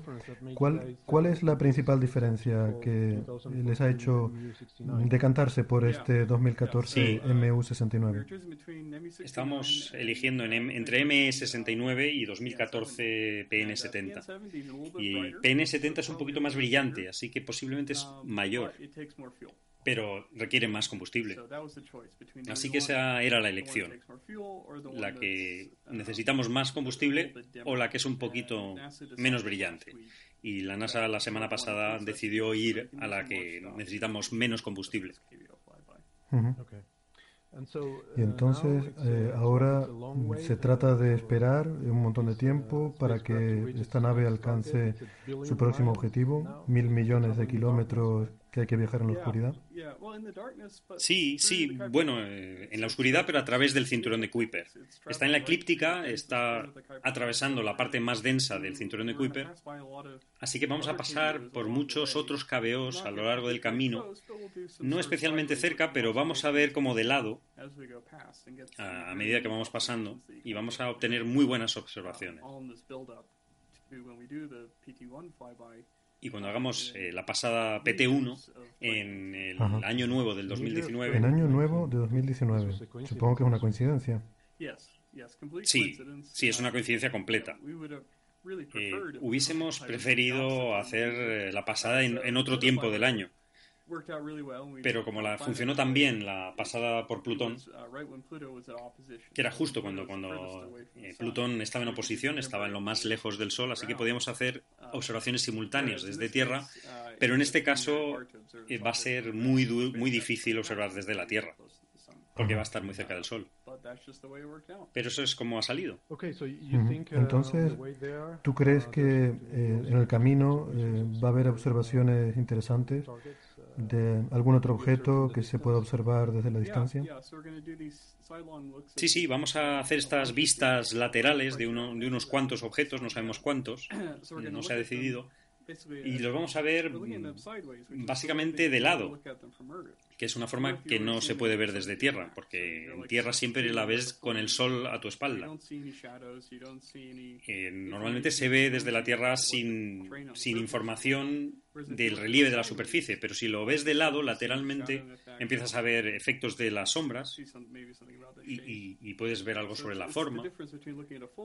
¿cuál, ¿cuál es la principal diferencia que les ha hecho decantarse por este 2014 MU69? Estamos eligiendo entre ME69 y 2014 PN70. Y PN70 es un poquito más brillante, así que posiblemente es mayor pero requiere más combustible. Así que esa era la elección, la que necesitamos más combustible o la que es un poquito menos brillante. Y la NASA la semana pasada decidió ir a la que necesitamos menos combustible. Y entonces eh, ahora se trata de esperar un montón de tiempo para que esta nave alcance su próximo objetivo, mil millones de kilómetros que hay que viajar en la oscuridad. Sí, sí, bueno, eh, en la oscuridad, pero a través del cinturón de Kuiper. Está en la eclíptica, está atravesando la parte más densa del cinturón de Kuiper, así que vamos a pasar por muchos otros cabeos a lo largo del camino, no especialmente cerca, pero vamos a ver como de lado a medida que vamos pasando y vamos a obtener muy buenas observaciones. Y cuando hagamos eh, la pasada PT1 en el año nuevo del 2019. En año nuevo de 2019. Supongo que es una coincidencia. Sí, sí, es una coincidencia completa. Eh, hubiésemos preferido hacer eh, la pasada en, otro tiempo del año. Pero como la funcionó tan bien la pasada por Plutón, que era justo cuando, cuando eh, Plutón estaba en oposición, estaba en lo más lejos del Sol, así que podíamos hacer observaciones simultáneas desde Tierra, pero en este caso va a ser muy, muy difícil observar desde la Tierra porque va a estar muy cerca del Sol. Pero eso es como ha salido. Entonces, ¿tú crees que eh, en el camino eh, va a haber observaciones interesantes de algún otro objeto que se pueda observar desde la distancia? Sí, sí, vamos a hacer estas vistas laterales de, uno, de unos cuantos objetos, no sabemos cuántos, no se ha decidido, y los vamos a ver básicamente de lado, que es una forma que no se puede ver desde tierra, porque en tierra siempre la ves con el sol a tu espalda. Eh, normalmente se ve desde la tierra sin, sin información del relieve de la superficie, pero si lo ves de lado, lateralmente, empiezas a ver efectos de las sombras y, puedes ver algo sobre la forma.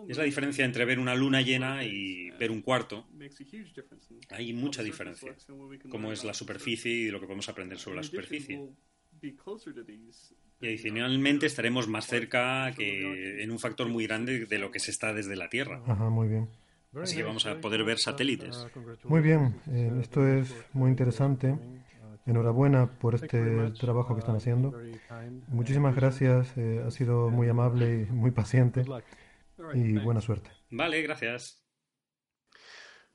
Es la diferencia entre ver una luna llena y ver un cuarto. Hay mucha diferencia, como es la superficie y lo que podemos aprender sobre la superficie. Y adicionalmente estaremos más cerca que en un factor muy grande de lo que se está desde la Tierra. Ajá, muy bien. Así que vamos a poder ver satélites. Muy bien, eh, esto es muy interesante. Enhorabuena por este trabajo que están haciendo. Muchísimas gracias, eh, ha sido muy amable y muy paciente. Y buena suerte. Vale, gracias.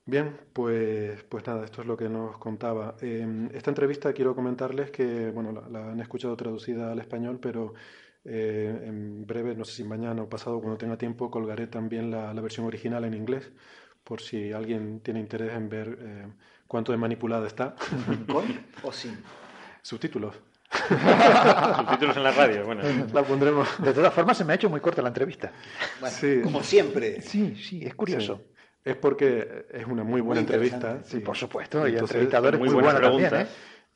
Bien, pues, pues nada, esto es lo que nos contaba. Eh, esta entrevista quiero comentarles que, bueno, la, han escuchado traducida al español, pero en breve, no sé si mañana o pasado, cuando tenga tiempo, colgaré también la, la versión original en inglés, por si alguien tiene interés en ver cuánto de manipulada está. ¿Con o sin? Subtítulos. Subtítulos en la radio, bueno. La pondremos. De todas formas, se me ha hecho muy corta la entrevista. sí. Como siempre. Sí, sí, es curioso. Es porque es una muy buena entrevista. Sí, por supuesto. Y el entrevistador es muy, muy buena también, ¿eh?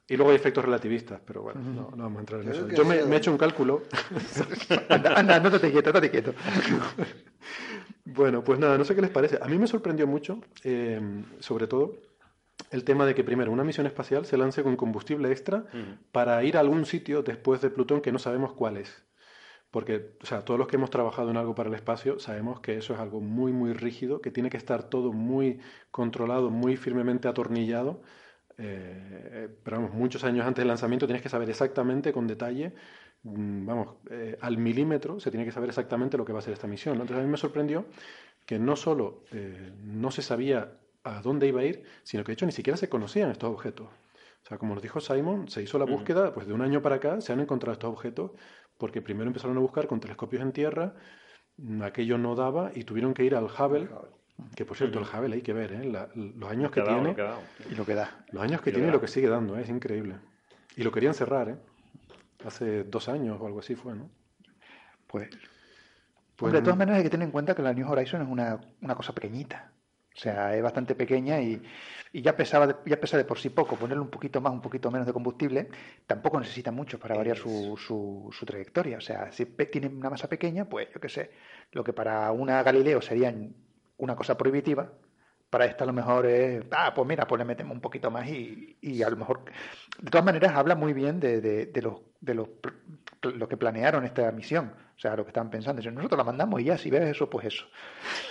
Y luego hay efectos relativistas, pero bueno, no, no, vamos a entrar en eso. Yo me, he hecho un cálculo. anda, anda, no te quieto, no te quieto. bueno, pues nada, no sé qué les parece. A mí me sorprendió mucho, eh, sobre todo, el tema de que primero una misión espacial se lance con combustible extra para ir a algún sitio después de Plutón que no sabemos cuál es. Porque, o sea, todos los que hemos trabajado en algo para el espacio sabemos que eso es algo muy, muy rígido, que tiene que estar todo muy controlado, muy firmemente atornillado. Eh, pero vamos, muchos años antes del lanzamiento tienes que saber exactamente, con detalle, mm, vamos, eh, al milímetro, se tiene que saber exactamente lo que va a ser esta misión. Entonces a mí me sorprendió que no solo eh, no se sabía a dónde iba a ir, sino que de hecho ni siquiera se conocían estos objetos. O sea, como nos dijo Simon, se hizo la búsqueda, pues de un año para acá se han encontrado estos objetos, porque primero empezaron a buscar con telescopios en tierra, mm, aquello no daba y tuvieron que ir al Hubble, que por cierto, el Hubble hay que ver, ¿eh? los años que tiene y lo que da. Los años que tiene y lo que sigue dando, ¿eh? es increíble. Y lo querían cerrar, ¿eh? Hace dos años o algo así fue, ¿no? Pues, pues de todas maneras hay que tener en cuenta que la New Horizon es una, una cosa pequeñita. O sea, es bastante pequeña y, ya, pesaba ya pesa de por sí poco. Ponerle un poquito más, un poquito menos de combustible, tampoco necesita mucho para variar su, su, trayectoria. O sea, si tiene una masa pequeña, pues yo qué sé, lo que para una Galileo sería una cosa prohibitiva, para esta a lo mejor es, ah, pues mira, pues le metemos un poquito más y, y a lo mejor, de todas maneras, habla muy bien de, de, de los, de los, lo que planearon esta misión. O sea, lo que estaban pensando. Si nosotros la mandamos y ya, si ves eso, pues eso.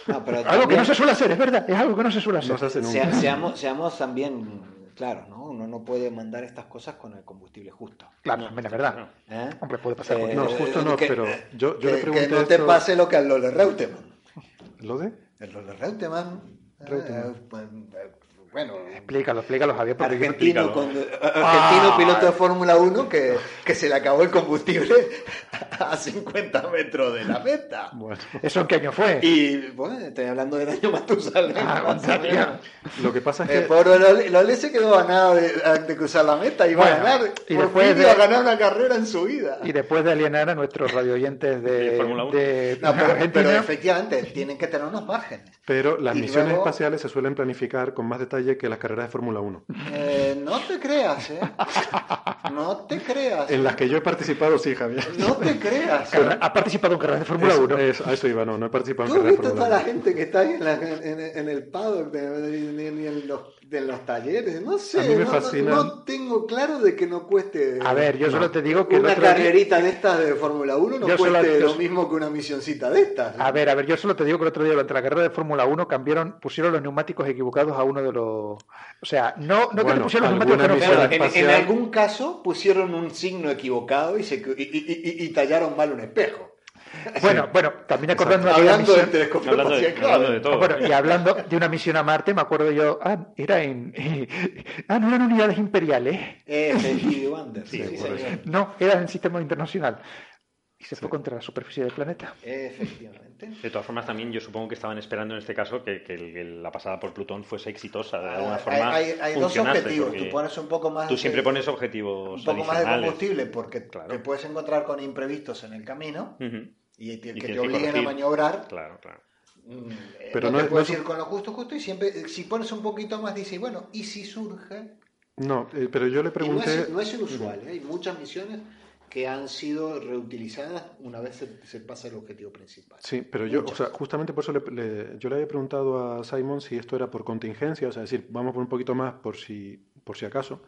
algo que no se suele hacer, es verdad, es algo que no se suele hacer. seamos, seamos también claro, ¿no? Uno no puede mandar estas cosas con el combustible justo. Claro, también es verdad. ¿Eh? Hombre, puede pasar. Eh, no, justo no, pero yo, yo le pregunté. Que no te pase lo que a Lola Reutemann. ¿Lo de? El Reutemann. Reutemann. Eh, bueno, explícalo, explícalo, Javier. Argentino, argentino piloto de Fórmula 1 que, que, se le acabó el combustible a 50 metros de la meta. Bueno, ¿Eso en qué año fue? Y bueno, estoy hablando del año Matusalén. Ah, Lo que pasa es que. Eh, por Lole se quedó ganado de, de, cruzar la meta y va a ganar. Y después de, a ganar una carrera en su vida. Y después de alienar a nuestros radioyentes de, de Fórmula 1. no, pero, pero, efectivamente tienen que tener unos márgenes. Pero las misiones espaciales se suelen planificar con más detalle detalle que las carreras de Fórmula 1. Eh, no te creas, ¿eh? No te creas. En las que yo he participado, sí, Javier. No te creas. ¿Ha participado en carreras de Fórmula 1? a eso iba, no, no he participado en carreras de Fórmula 1. toda la gente que está ahí en, el paddock, ni en los de los talleres, no sé. A mí me fascina. No, tengo claro de que no cueste. A ver, yo solo te digo que. Una carrerita de estas de Fórmula 1 no cueste lo mismo que una misioncita de estas. A ver, a ver, yo solo te digo que el otro día durante la carrera de Fórmula 1 cambiaron, pusieron los neumáticos equivocados a uno de los. O sea, no, no que pusieron los neumáticos que no en, en, algún caso pusieron un signo equivocado y, se, y, y tallaron mal un espejo. Bueno, bueno, también acordando de hablando del telescopio hablando de, hablando de todo. Bueno, y hablando de una misión a Marte, me acuerdo yo, ah, era en, ah, no eran unidades imperiales. Eh, sí, sí, no, era en el sistema internacional. Y se fue contra la superficie del planeta. Efectivamente. De todas formas, también yo supongo que estaban esperando en este caso que, que la pasada por Plutón fuese exitosa de alguna forma. Hay, hay, dos objetivos. Tú pones un poco más. Tú siempre pones objetivos. Un poco más de combustible porque te puedes encontrar con imprevistos en el camino y, que, te obliguen a maniobrar. Claro, claro. Mm, eh, pero no, te puedes ir con lo justo, justo y siempre, si pones un poquito más, dices, bueno, ¿y si surge? No, eh, pero yo le pregunté. no, es, inusual, ¿eh? hay muchas misiones que han sido reutilizadas una vez se, pasa el objetivo principal. Sí, pero yo, o sea, justamente por eso le, yo le había preguntado a Simon si esto era por contingencia, o sea, decir, vamos por un poquito más por si, por si acaso,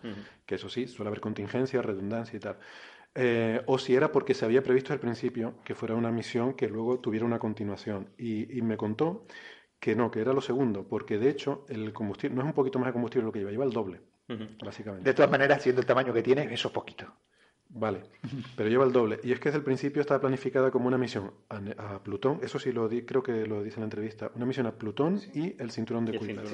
que eso sí, suele haber contingencia, redundancia y tal. Eh, o si era porque se había previsto al principio que fuera una misión que luego tuviera una continuación. Y, me contó que no, que era lo segundo, porque de hecho el combustible no es un poquito más de combustible lo que lleva, lleva el doble, básicamente. De todas maneras, siendo el tamaño que tiene, eso es poquito. Vale, pero lleva el doble. Y es que desde el principio estaba planificada como una misión a, Plutón, eso sí lo di, creo que lo dice en la entrevista, una misión a Plutón y el cinturón de Kuiper.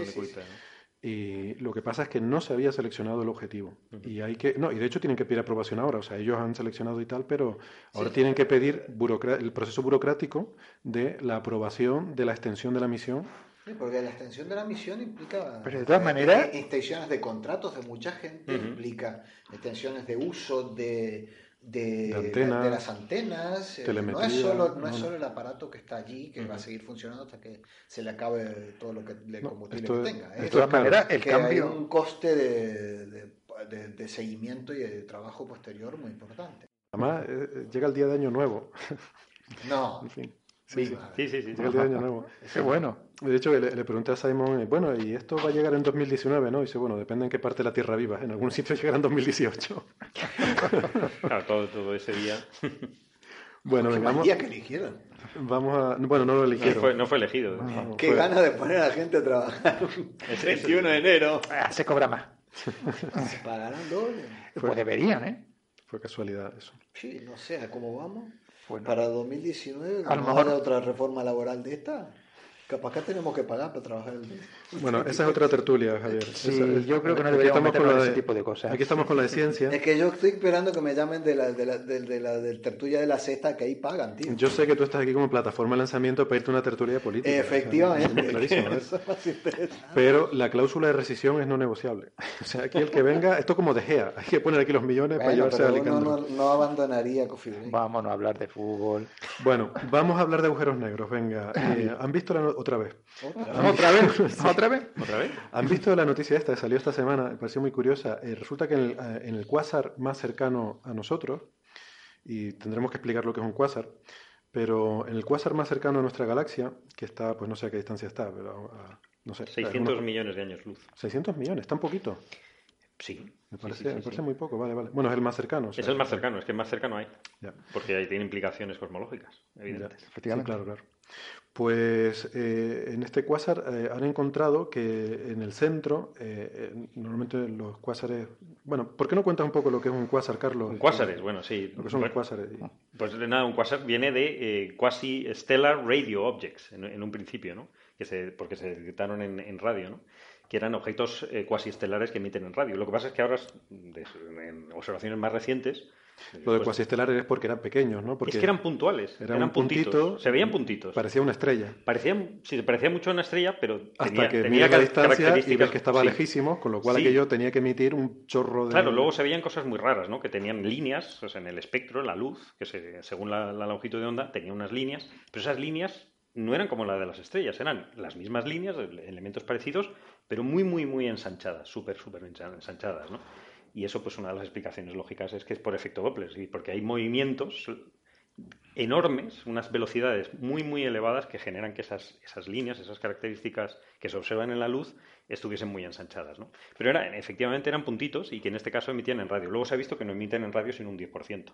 Y lo que pasa es que no se había seleccionado el objetivo. Y hay que, no, y de hecho tienen que pedir aprobación ahora. O sea, ellos han seleccionado y tal, pero ahora tienen que pedir el proceso burocrático de la aprobación de la extensión de la misión Sí, porque la extensión de la misión implica. Pero de todas maneras. Extensiones de contratos de mucha gente, implica extensiones de uso de, de, las antenas. Eh, no es solo, no, es solo el aparato que está allí, que va a seguir funcionando hasta que se le acabe todo lo que le combustible que tenga. De todas maneras, el cambio. Hay un coste de, de, seguimiento y de trabajo posterior muy importante. Además, eh, eh, llega el día de Año Nuevo. No. en fin. Sí, sí, sí. Llega el día de Año Nuevo. Qué bueno. De hecho, le, le, pregunté a Simon, bueno, y esto va a llegar en 2019, ¿no? Y dice, bueno, depende en qué parte de la Tierra vivas. En algún sitio llegará en 2018. claro, todo, todo ese día. Bueno, vengamos. día que eligieron. Vamos a. Bueno, no lo eligieron. No fue, elegido. Qué ganas de poner a la gente a trabajar. El 21 de enero. Ah, se cobra más. Se pagarán doble. Pues deberían, ¿eh? Fue casualidad eso. Sí, no sé, ¿cómo vamos? Para 2019, a lo mejor otra reforma laboral de esta. Capaz que tenemos que pagar para trabajar el día. Bueno, esa es otra tertulia, Javier. Sí, yo creo que no deberíamos meter con ese tipo de cosas. Aquí estamos con la de ciencia. Es que yo estoy esperando que me llamen de la, de la, de, la tertulia de la sexta, que ahí pagan, tío. Yo sé que tú estás aquí como plataforma de lanzamiento para irte a una tertulia política. Efectivamente. clarísimo, Pero la cláusula de rescisión es no negociable. O sea, aquí el que venga, esto como de GEA. Hay que poner aquí los millones para llevarse a Alicante. No, no, abandonaría Vámonos a hablar de fútbol. Bueno, vamos a hablar de agujeros negros. Venga, eh, ¿han visto la otra vez? ¿Otra vez? ¿Otra vez? ¿Otra vez? ¿Han visto la noticia esta que salió esta semana? Me pareció muy curiosa. Eh, resulta que en el, eh, en el, quasar más cercano a nosotros, y tendremos que explicar lo que es un quasar, pero en el quasar más cercano a nuestra galaxia, que está, pues no sé a qué distancia está, pero no sé. 600 millones de años luz. 600 millones, tan poquito. Sí. Me parece, me parece muy poco, vale, vale. Bueno, es el más cercano. es el más cercano, es que el más cercano hay. Porque ahí tiene implicaciones cosmológicas, evidentes. efectivamente. claro, claro. Pues eh, en este cuásar eh, han encontrado que en el centro, eh, normalmente los cuásares. Bueno, ¿por qué no cuentas un poco lo que es un cuásar, Carlos? Un cuásar es, bueno, sí. Lo que son los cuásares. Pues nada, un cuásar viene de quasi-stellar radio objects, en, un principio, ¿no? Que se, porque se detectaron en, en radio, ¿no? que eran objetos cuasi estelares que emiten en radio. Lo que pasa es que ahora, en observaciones más recientes, lo de cuasiestelares es porque eran pequeños, ¿no? Porque es que eran puntuales, eran, puntitos. se veían puntitos. Parecía una estrella. Parecía, sí, parecía mucho una estrella, pero Hasta que tenía la distancia y ves que estaba lejísimo, con lo cual aquello tenía que emitir un chorro de... Claro, luego se veían cosas muy raras, ¿no? Que tenían líneas, o sea, en el espectro, la luz, que según la, longitud de onda tenía unas líneas, pero esas líneas no eran como la de las estrellas, eran las mismas líneas, elementos parecidos, pero muy, muy, muy ensanchadas, súper, súper ensanchadas, ¿no? Y eso, pues una de las explicaciones lógicas es que es por efecto Doppler, porque hay movimientos enormes, unas velocidades muy, muy elevadas que generan que esas, esas líneas, esas características que se observan en la luz, estuviesen muy ensanchadas. ¿no? Pero era, efectivamente eran puntitos y que en este caso emitían en radio. Luego se ha visto que no emiten en radio sino un 10%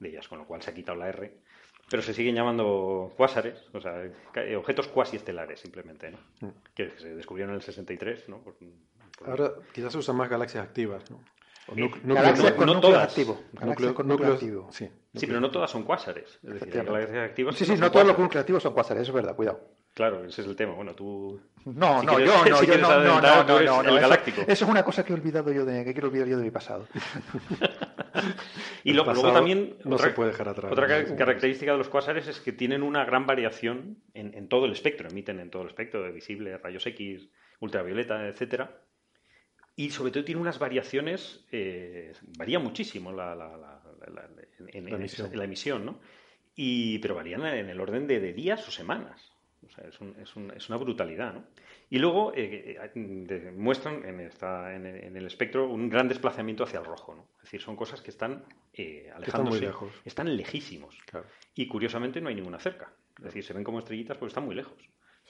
de ellas, con lo cual se ha quitado la R. Pero se siguen llamando cuásares, o sea, objetos cuasi estelares simplemente, ¿no? Mm. que se descubrieron en el 63. ¿no? Ahora quizás se usan más galaxias activas. ¿no? No, todas. Sí. pero no todas son cuásares. Es decir, galaxias activas sí, sí, no todos los núcleos activos son cuásares, eso es verdad, cuidado. Claro, ese es el tema. Bueno, tú. No, no, yo no, yo no, no, no, no, no, el galáctico. Eso, es una cosa que he olvidado yo de, que quiero olvidar yo de mi pasado. y luego, también. No otra, se puede dejar atrás. Otra característica de los cuásares es que tienen una gran variación en, en todo el espectro. Emiten en todo el espectro, de visible, rayos X, ultravioleta, etcétera y sobre todo tiene unas variaciones, eh, varía muchísimo la, la, la, en, la emisión, ¿no? Y, pero varían en el orden de, días o semanas. O sea, es, un, es, un, es una brutalidad, ¿no? Y luego eh, eh, muestran en, esta, en, el espectro un gran desplazamiento hacia el rojo, ¿no? Es decir, son cosas que están eh, alejándose. Están, muy lejos. están lejísimos. Y curiosamente no hay ninguna cerca. Es decir, se ven como estrellitas porque están muy lejos.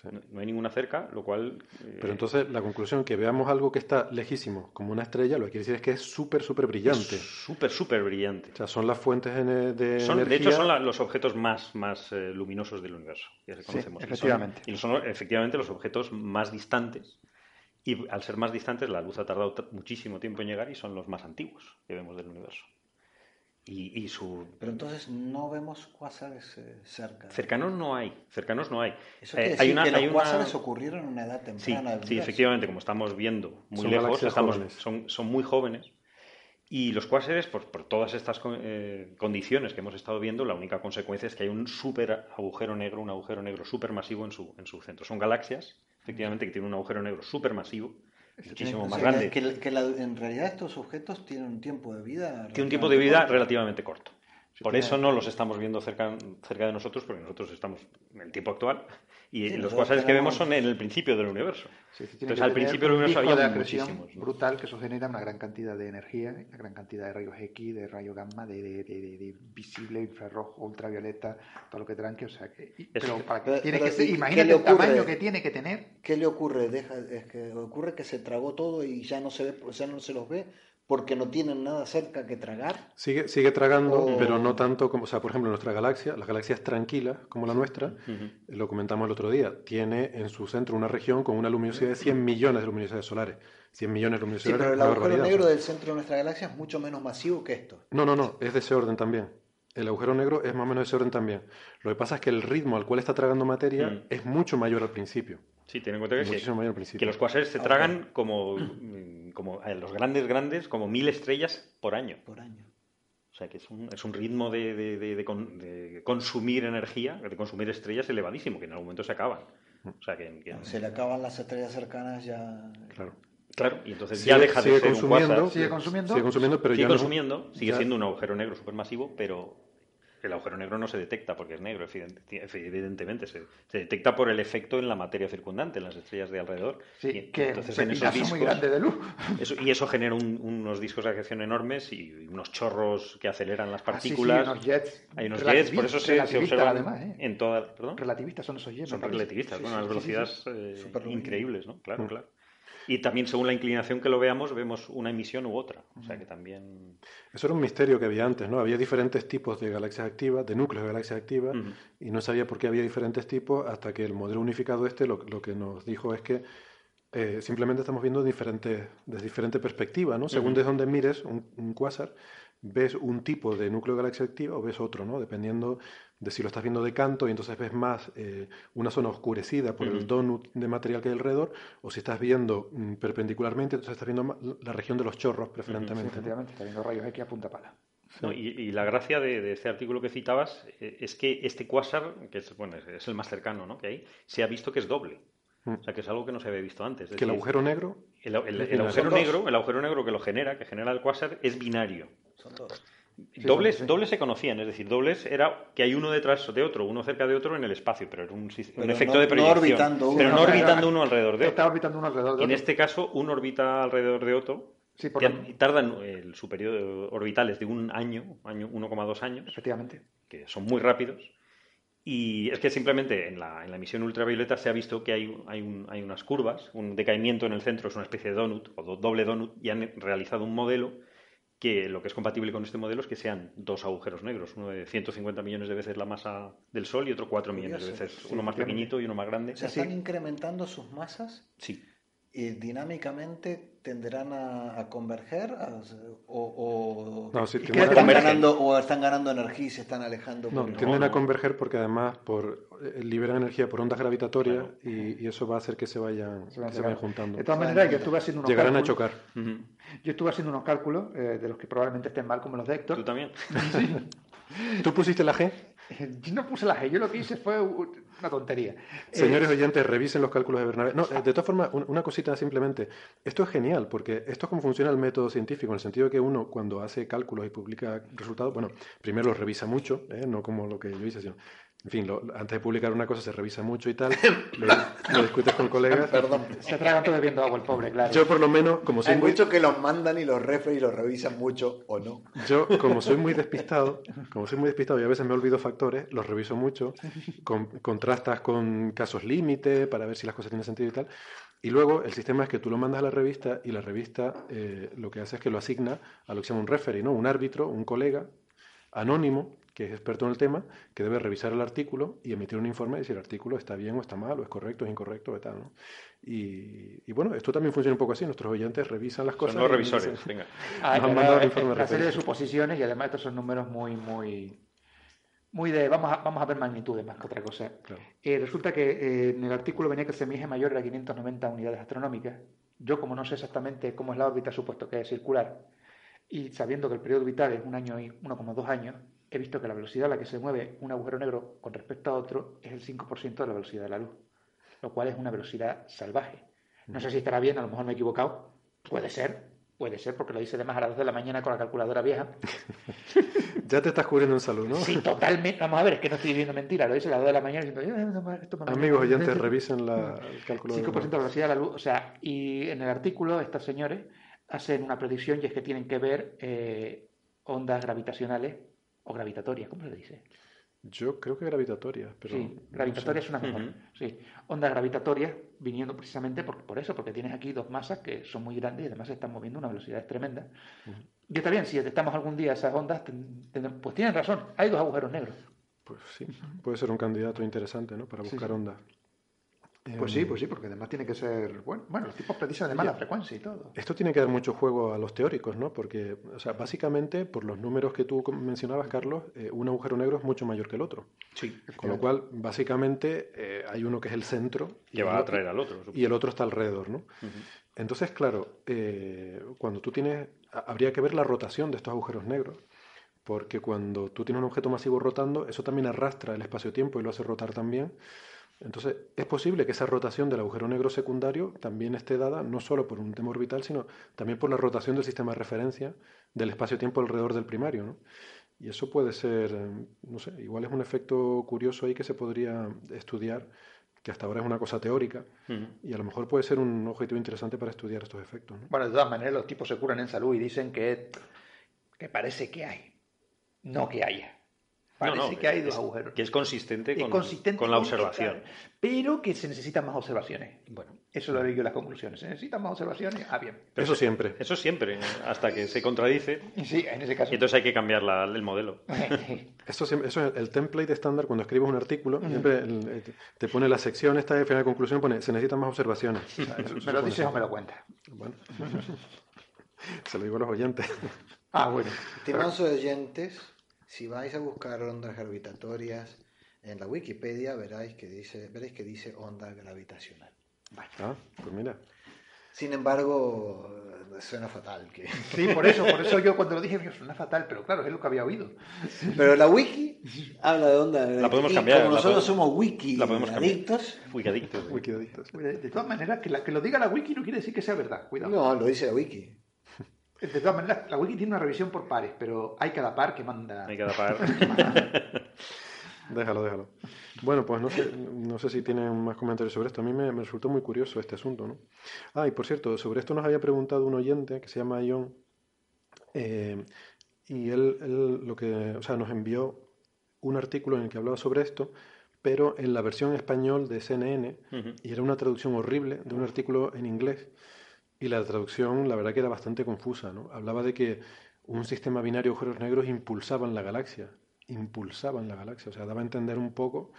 No, hay ninguna cerca, lo cual... Eh, Pero entonces la conclusión que veamos algo que está lejísimo, como una estrella, lo que quiere decir es que es súper, súper brillante. Súper, súper brillante. O sea, son las fuentes de son, energía... De hecho, son los objetos más, más eh, luminosos del universo, ya conocemos. efectivamente. Y son, efectivamente los objetos más distantes. Y al ser más distantes, la luz ha tardado muchísimo tiempo en llegar y son los más antiguos que vemos del universo. Y, su... Pero entonces no vemos cuásares eh, cerca. Cercanos no hay, cercanos no hay. Eso quiere eh, decir que los cuásares ocurrieron en una edad temprana. Sí, sí, efectivamente, como estamos viendo muy lejos, estamos, son, son, muy jóvenes. Y los cuásares, por, por todas estas eh, condiciones que hemos estado viendo, la única consecuencia es que hay un súper agujero negro, un agujero negro súper masivo en su, en su centro. Son galaxias, efectivamente, que tienen un agujero negro súper masivo muchísimo más grande. Que, en realidad estos objetos tienen un tiempo de vida. Tiene un tiempo de vida relativamente corto. Por eso no los estamos viendo cerca, cerca de nosotros, porque nosotros estamos en el tiempo actual y los cuásares que vemos son en el principio del universo. Entonces, al principio del universo había muchísimos. Brutal, que eso genera una gran cantidad de energía, una gran cantidad de rayos X, de rayo gamma, de, de, de, visible, infrarrojo, ultravioleta, todo lo que tranque. O sea, que, pero para que tiene que ser, imagínate el tamaño que tiene que tener. ¿Qué le ocurre? Deja, es que ocurre que se tragó todo y ya no se ve, ya no se los ve porque no tienen nada cerca que tragar. Sigue, sigue tragando, pero no tanto como, o sea, por ejemplo, nuestra galaxia, las galaxias tranquilas como la nuestra, lo comentamos el otro día, tiene en su centro una región con una luminosidad de 100 millones de luminosidades solares. 100 millones de luminosidades sí, pero el agujero negro del centro de nuestra galaxia es mucho menos masivo que esto. No, no, no, es de ese orden también. El agujero negro es más o menos de ese orden también. Lo que pasa es que el ritmo al cual está tragando materia mm. es mucho mayor al principio. Sí, ten en cuenta que, que los cuásares se tragan como, como los grandes, grandes, como mil estrellas por año. Por año. O sea que es un, es un ritmo de, de, de, consumir energía, de consumir estrellas elevadísimo, que en algún momento se acaban. O sea que, Se le acaban las estrellas cercanas ya. Claro. Claro, y entonces ya deja de ser consumiendo, un cuásar. Sigue consumiendo. Sigue consumiendo, pero sigue ya consumiendo, sigue siendo un agujero negro supermasivo, pero el agujero negro no se detecta porque es negro, evidentemente. Se, detecta por el efecto en la materia circundante, en las estrellas de alrededor. Sí, que entonces en esos discos, muy grande de luz. y eso genera unos discos de acreción enormes y unos chorros que aceleran las partículas. Ah, sí, sí, unos jets. Hay unos jets, por eso se, se observan además, ¿eh? en toda. ¿perdón? Relativistas son esos jets. Son relativistas, con unas velocidades eh, increíbles, ¿no? Claro, mm. claro. Y también según la inclinación que lo veamos, vemos una emisión u otra. O sea que también... Eso era un misterio que había antes, ¿no? Había diferentes tipos de galaxias activas, de núcleos de galaxias activas, y no sabía por qué había diferentes tipos hasta que el modelo unificado este lo, que nos dijo es que eh, simplemente estamos viendo diferentes, desde diferentes perspectivas, ¿no? Según desde donde mires un, un cuásar, ves un tipo de núcleo de galaxia activa o ves otro, ¿no? Dependiendo de si lo estás viendo de canto y entonces ves más eh, una zona oscurecida por el donut de material que hay alrededor, o si estás viendo mm, perpendicularmente, entonces estás viendo la región de los chorros preferentemente. efectivamente, estás viendo rayos X a punta pala. y, la gracia de, este artículo que citabas eh, es que este cuásar, que es, bueno, es el más cercano ¿no? que hay, se ha visto que es doble. Mm. O sea, que es algo que no se había visto antes. que el agujero negro. El, agujero negro, el agujero negro que lo genera, que genera el cuásar, es binario. Son dos. Dobles, dobles se conocían, es decir, dobles era que hay uno detrás de otro, uno cerca de otro en el espacio, pero era un, efecto de proyección. orbitando uno, pero no orbitando uno alrededor de otro. Está orbitando uno alrededor de otro. en este caso, uno orbita alrededor de otro. Sí, Tardan el, su periodo orbitales de un año, año 1,2 años. Efectivamente. Que son muy rápidos. Y es que simplemente en la, en la emisión ultravioleta se ha visto que hay, hay, hay, unas curvas, un decaimiento en el centro es una especie de donut o doble donut y han realizado un modelo que lo que es compatible con este modelo es que sean dos agujeros negros, uno de 150 millones de veces la masa del Sol y otro 4 millones de veces, uno más pequeñito y uno más grande. ¿Se están incrementando sus masas? Sí. ¿Y dinámicamente tenderán a, converger o, están ganando, o están ganando energía y se están alejando? No, tienden a converger porque además por eh, liberan energía por ondas gravitatorias y, eso va a hacer que se vayan, se vayan juntando. De todas maneras, yo estuve haciendo unos Llegarán a chocar. Yo estuve haciendo unos cálculos eh, de los que probablemente estén mal, como los de Héctor. ¿Tú también? ¿Tú pusiste la G? Yo no puse la G, yo lo que hice fue una tontería. Señores eh, oyentes, revisen los cálculos de Bernabé. No, eh, de todas formas, una cosita simplemente. Esto es genial, porque esto es como funciona el método científico, en el sentido de que uno, cuando hace cálculos y publica resultados, bueno, primero los revisa mucho, ¿eh? no como lo que yo hice, sino en fin, antes de publicar una cosa se revisa mucho y tal, lo, discutes con colegas. Perdón, se traga todo bebiendo agua el pobre, claro. Yo por lo menos, como soy Hay muy... muchos que los mandan y los refre y los revisan mucho o no. Yo, como soy muy despistado, como soy muy despistado y a veces me olvido factores, los reviso mucho, con, contrastas con casos límite para ver si las cosas tienen sentido y tal. Y luego el sistema es que tú lo mandas a la revista y la revista eh, lo que hace es que lo asigna a lo que se llama un referee, ¿no? Un árbitro, un colega anónimo que es experto en el tema, que debe revisar el artículo y emitir un informe de si el artículo está bien o está mal, o es correcto o es incorrecto, o tal. ¿no? Y, bueno, esto también funciona un poco así. Nuestros oyentes revisan las cosas. Son los revisores, venga. Ah, una serie de suposiciones y además estos son números muy, muy, muy de. Vamos a, vamos a ver magnitudes más que otra cosa. Eh, resulta que eh, en el artículo venía que el semije mayor era 590 unidades astronómicas. Yo, como no sé exactamente cómo es la órbita, supuesto que es circular, y sabiendo que el periodo vital es un año y 1,2 años, he visto que la velocidad a la que se mueve un agujero negro con respecto a otro es el 5% de la velocidad de la luz, lo cual es una velocidad salvaje. No sé si estará bien, a lo mejor me he equivocado. Puede ser, puede ser, porque lo hice de más a las 2 de la mañana con la calculadora vieja. ya te estás cubriendo en salud, ¿no? Sí, totalmente. Vamos a ver, es que no estoy diciendo mentira. Lo hice a las 2 de la mañana diciendo, esto Amigos oyentes, revisen la, el cálculo. 5% de la velocidad de la luz. O sea, y en el artículo, estos señores hacen una predicción y es que tienen que ver eh, ondas gravitacionales o gravitatoria, ¿cómo se dice? Yo creo que gravitatoria, pero... Sí, gravitatoria es una mejor. Sí, ondas gravitatorias viniendo precisamente por, por, eso, porque tienes aquí dos masas que son muy grandes y además se están moviendo a una velocidad tremenda. Y está bien, si detectamos algún día esas ondas, pues tienen razón, hay dos agujeros negros. Pues sí, puede ser un candidato interesante, ¿no? Para buscar ondas. Pues sí, pues sí, porque además tiene que ser, bueno, bueno los tipos precisan de mala frecuencia y todo. Esto tiene que dar mucho juego a los teóricos, ¿no? Porque, o sea, básicamente, por los números que tú mencionabas, Carlos, eh, un agujero negro es mucho mayor que el otro. Sí. Con lo cual, básicamente, eh, hay uno que es el centro. Que va a atraer al otro. Y el otro está alrededor, ¿no? Entonces, claro, eh, cuando tú tienes, habría que ver la rotación de estos agujeros negros, porque cuando tú tienes un objeto masivo rotando, eso también arrastra el espacio-tiempo y lo hace rotar también. Entonces, es posible que esa rotación del agujero negro secundario también esté dada no solo por un tema orbital, sino también por la rotación del sistema de referencia del espacio-tiempo alrededor del primario. ¿no? Y eso puede ser, eh, no sé, igual es un efecto curioso ahí que se podría estudiar, que hasta ahora es una cosa teórica, y a lo mejor puede ser un objetivo interesante para estudiar estos efectos. ¿no? Bueno, de todas maneras, los tipos se curan en salud y dicen que, que parece que hay, no que haya. Parece que hay dos agujeros. Que es consistente con, con la observación. pero que se necesitan más observaciones. Bueno, eso lo digo en las conclusiones. Se necesitan más observaciones. Ah, bien. eso siempre. Eso siempre, hasta que se contradice. Sí, en ese caso. Y entonces hay que cambiar el modelo. eso, eso es el template estándar cuando escribes un artículo. Siempre te pone la sección esta de final de conclusión, pone se necesitan más observaciones. ¿Me lo dices o me lo cuentas? Bueno. se lo digo a los oyentes. Ah, bueno. Estimados oyentes si vais a buscar ondas gravitatorias en la Wikipedia, veréis que dice, veréis que dice onda gravitacional. Ah, pues mira. Sin embargo, suena fatal. Que... Sí, por eso, por eso yo cuando lo dije, suena fatal, pero claro, es lo que había oído. Pero la wiki habla de onda. La podemos cambiar. Como nosotros somos wiki adictos. Wiki adictos. De todas maneras, que, que lo diga la wiki no quiere decir que sea verdad. Cuidado. No, lo dice la wiki. De todas maneras, la wiki tiene una revisión por pares, pero hay cada par que manda. Hay cada par. déjalo, déjalo. Bueno, pues no sé, no sé si tienen más comentarios sobre esto. A mí me, resultó muy curioso este asunto, ¿no? Ah, y por cierto, sobre esto nos había preguntado un oyente que se llama Ion, eh, y él, él, lo que, o sea, nos envió un artículo en el que hablaba sobre esto, pero en la versión español de CNN, y era una traducción horrible de un artículo en inglés, y la traducción, la verdad que era bastante confusa, ¿no? Hablaba de que un sistema binario de agujeros negros impulsaban la galaxia, impulsaban la galaxia, o sea, daba a entender un poco,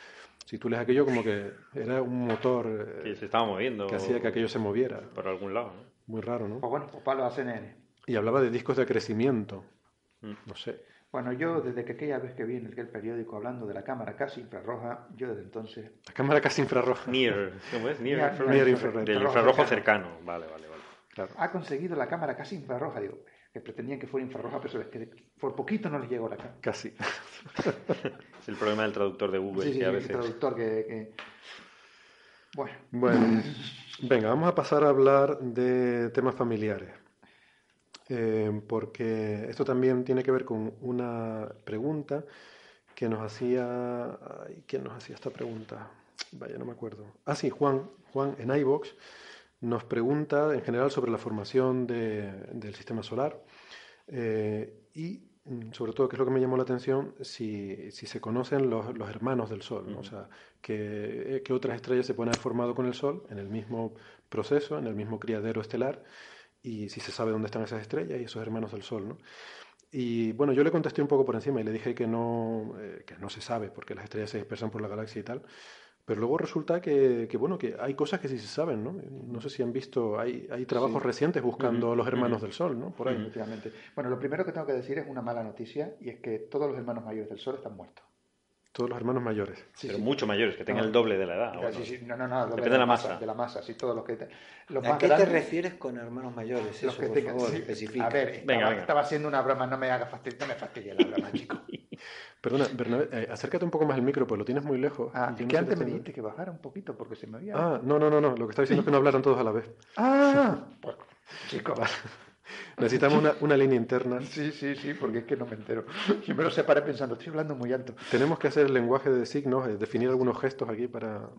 si tú lees aquello como que era un motor que se estaba moviendo, que hacía que aquello se moviera. Por algún lado, ¿no? Muy raro, ¿no? Pues bueno, pues para la CNN. Y hablaba de discos de crecimiento, mm. no sé. Bueno, yo desde que aquella vez que vi en aquel periódico hablando de la cámara casi infrarroja, yo desde entonces... La cámara casi infrarroja. Near, ¿cómo es? Near, infrared. Del infrarrojo cercano. Vale, vale, vale. Claro. Ha conseguido la cámara casi infrarroja, digo, que pretendían que fuera infrarroja, pero es que por poquito no les llegó la cámara. Casi. es el problema del traductor de Google, sí, sí, que a veces... el traductor que... Bueno. Bueno, venga, vamos a pasar a hablar de temas familiares. Eh, porque esto también tiene que ver con una pregunta que nos hacía... ¿Quién nos hacía esta pregunta? Vaya, no me acuerdo. Ah, sí, Juan, Juan en iVox nos pregunta en general sobre la formación del sistema solar eh, y mm, sobre todo, que es lo que me llamó la atención, si, si se conocen los, los, hermanos del Sol, o sea, que, que, otras estrellas se pueden haber formado con el Sol en el mismo proceso, en el mismo criadero estelar, y si se sabe dónde están esas estrellas y esos hermanos del Sol, ¿no? Y bueno, yo le contesté un poco por encima y le dije que no, eh, que no se sabe porque las estrellas se dispersan por la galaxia y tal. Pero luego resulta que, que, bueno, que hay cosas que sí se saben, ¿no? No sé si han visto, hay, hay trabajos recientes buscando los hermanos del Sol, ¿no? Por ahí. Efectivamente. Bueno, lo primero que tengo que decir es una mala noticia y es que todos los hermanos mayores del Sol están muertos. Todos los hermanos mayores. Sí, pero mucho mayores, que tengan el doble de la edad. No, no, no, depende de la masa. De la masa, sí, todos los que. ¿A qué te refieres con hermanos mayores? Eso, por favor, especifica. A ver, estaba, estaba, haciendo una broma, no me haga fastidio, no me fastidie la broma, chico. Perdona, Bernabé, eh, acércate un poco más al micro, pues lo tienes muy lejos. Ah, es que antes me dijiste que bajara un poquito porque se me había. Ah, no, no, no, no. Lo que estaba diciendo es que no hablaran todos a la vez. Ah, pues, chico. Necesitamos una, una, línea interna. Sí, sí, sí, porque es que no me entero. Yo me lo separé pensando, estoy hablando muy alto. Tenemos que hacer el lenguaje de signos, eh, definir algunos gestos aquí para...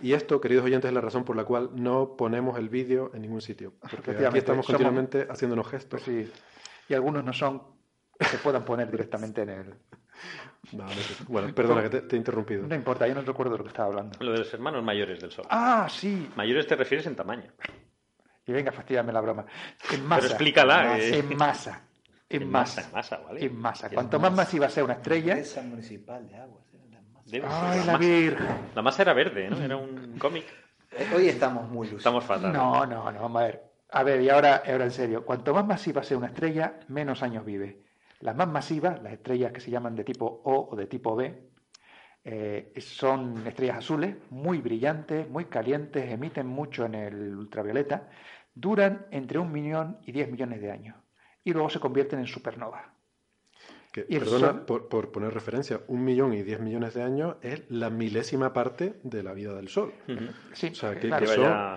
Y esto, queridos oyentes, es la razón por la cual no ponemos el vídeo en ningún sitio. Porque aquí estamos continuamente haciéndonos gestos. sí. Y algunos no son que se puedan poner directamente en el... bueno, perdona que te, he interrumpido. No importa, yo no recuerdo lo que estaba hablando. Lo de los hermanos mayores del Sol. Ah, sí. Mayores te refieres en tamaño. Y venga, fastidiame la broma. En masa. Pero explícala. En masa. En, masa. En masa, ¿vale? En masa. Cuanto más masiva sea una estrella. Esa municipal de agua. Ay, la, Virgen. La masa era verde, ¿no? Era un cómic. Eh, hoy estamos muy lucidos. Estamos fatal. No, no, no, vamos a ver. A ver, y ahora, ahora en serio. Cuanto más masiva sea una estrella, menos años vive. Las más masivas, las estrellas que se llaman de tipo O o de tipo B, eh, son estrellas azules, muy brillantes, muy calientes, emiten mucho en el ultravioleta duran entre un millón y diez millones de años y luego se convierten en supernova. perdona por, poner referencia, un millón y diez millones de años es la milésima parte de la vida del Sol. Sí, o sea, que,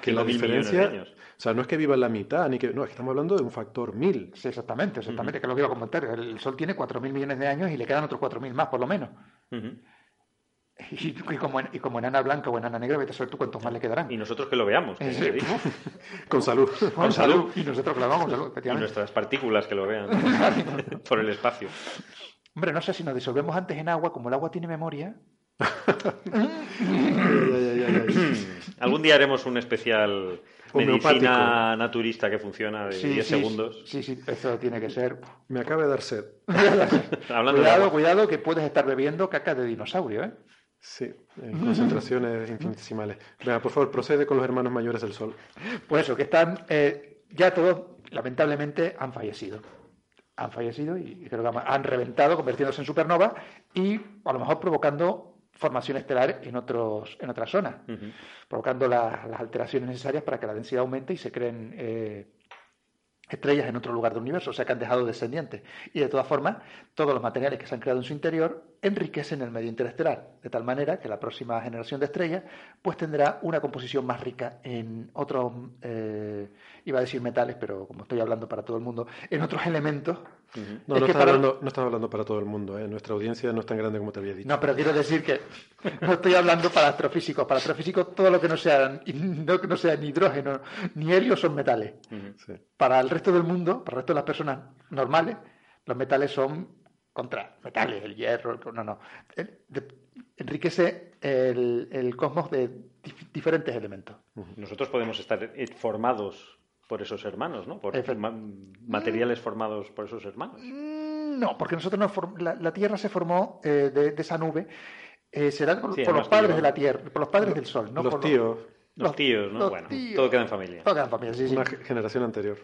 que, la diferencia, o sea, no es que viva la mitad, ni que, no, es que estamos hablando de un factor mil. Sí, exactamente, exactamente, que lo quiero comentar. El Sol tiene cuatro mil millones de años y le quedan otros cuatro mil más, por lo menos. Y, como, y como enana blanca o enana negra, vete a saber tú cuántos más le quedarán. Y nosotros que lo veamos. con salud. Con, salud. Y nosotros que lo veamos salud, Y nuestras partículas que lo vean por el espacio. Hombre, no sé si nos disolvemos antes en agua, como el agua tiene memoria. Algún día haremos un especial medicina naturista que funciona de 10 segundos. Sí, sí, eso tiene que ser. Me acaba de dar sed. cuidado, cuidado, que puedes estar bebiendo caca de dinosaurio, ¿eh? Sí, en concentraciones infinitesimales. Venga, por favor, procede con los hermanos mayores del Sol. Pues eso, que están, eh, ya todos, lamentablemente, han fallecido. Han fallecido y creo que han reventado, convirtiéndose en supernova y a lo mejor provocando formación estelar en, otros, en otras zonas, provocando las alteraciones necesarias para que la densidad aumente y se creen eh, estrellas en otro lugar del universo, o sea que han dejado descendientes. Y de todas formas, todos los materiales que se han creado en su interior enriquecen el medio interestelar, de tal manera que la próxima generación de estrellas pues tendrá una composición más rica en otros, eh, iba a decir metales, pero como estoy hablando para todo el mundo, en otros elementos. No, no, estás hablando, no hablando para todo el mundo, ¿eh? nuestra audiencia no es tan grande como te había dicho. No, pero quiero decir que no estoy hablando para astrofísicos. Para astrofísicos todo lo que no sea, no, no sea ni hidrógeno ni helio son metales. Para el resto del mundo, para el resto de las personas normales, los metales son contra metales, el hierro, no, no. Enriquece el, cosmos de diferentes elementos. Nosotros podemos estar formados por esos hermanos, ¿no? Por materiales formados por esos hermanos. Mm, no, porque nosotros no la, Tierra se formó eh, de, esa nube. Eh, será por, los padres de la Tierra, por los padres del Sol, ¿no? Los tíos. Los, tíos, ¿no? bueno, todo queda en familia. Todo queda en familia, sí, sí. Una generación anterior.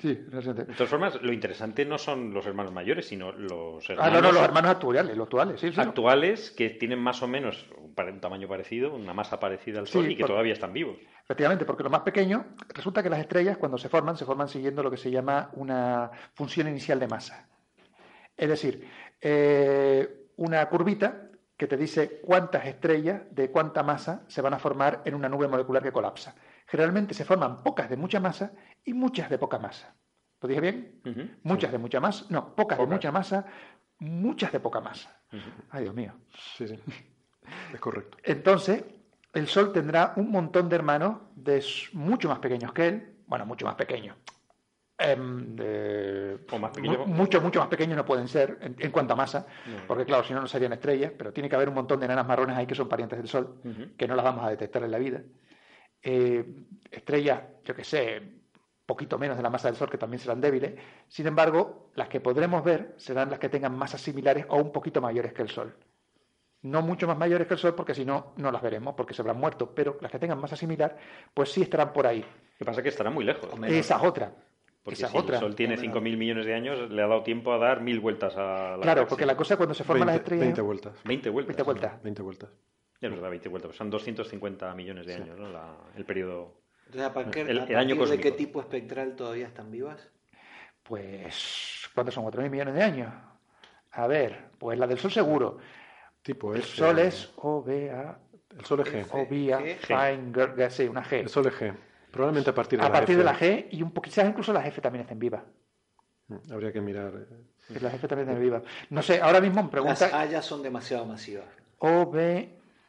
Sí, de todas formas, lo interesante no son los hermanos mayores, sino los hermanos. Ah, no, no, los hermanos actuales, los actuales, sí, Actuales que tienen más o menos un, tamaño parecido, una masa parecida al Sol y que todavía están vivos. Efectivamente, porque lo más pequeño, resulta que las estrellas, cuando se forman, se forman siguiendo lo que se llama una función inicial de masa. Es decir, eh, una curvita que te dice cuántas estrellas de cuánta masa se van a formar en una nube molecular que colapsa. Generalmente se forman pocas de mucha masa y muchas de poca masa. ¿Lo dije bien? muchas de mucha masa, no, pocas, de mucha masa, muchas de poca masa. Ay, Dios mío. Sí, sí. Es correcto. Entonces, el Sol tendrá un montón de hermanos de mucho más pequeños que él, bueno, mucho más pequeños, Em, mucho, mucho más pequeños no pueden ser en, cuanto a masa, porque claro, si no, no serían estrellas, pero tiene que haber un montón de enanas marrones ahí que son parientes del Sol, que no las vamos a detectar en la vida. Eh, estrellas, yo que sé, poquito menos de la masa del Sol, que también serán débiles. Sin embargo, las que podremos ver serán las que tengan masas similares o un poquito mayores que el Sol. No mucho más mayores que el Sol, porque si no, no las veremos, porque se habrán muerto. Pero las que tengan masa similar, pues sí estarán por ahí. Lo que pasa es que estarán muy lejos. Esa es otra. Porque si el Sol tiene 5.000 millones de años, le ha dado tiempo a dar mil vueltas a la Claro, porque la cosa cuando se forman las estrellas... 20 vueltas. 20 vueltas. 20 vueltas. 20 vueltas. Nos da 20 vueltas. Son 250 millones de años, ¿no? el periodo... Entonces, ¿a partir, el, año de qué tipo espectral todavía están vivas? Pues, ¿cuántos son? ¿4.000 millones de años? A ver, pues la del Sol seguro. Tipo El Sol es OBA... El Sol es G. OBA, Fine, sí, una G. El Sol es G. Probablemente a partir de a la partir de la G y un poquito, incluso las F también estén vivas. Mm, habría que mirar. Eh. Las F también estén vivas. No sé, ahora mismo me pregunta. Las A ya son demasiado masivas. O,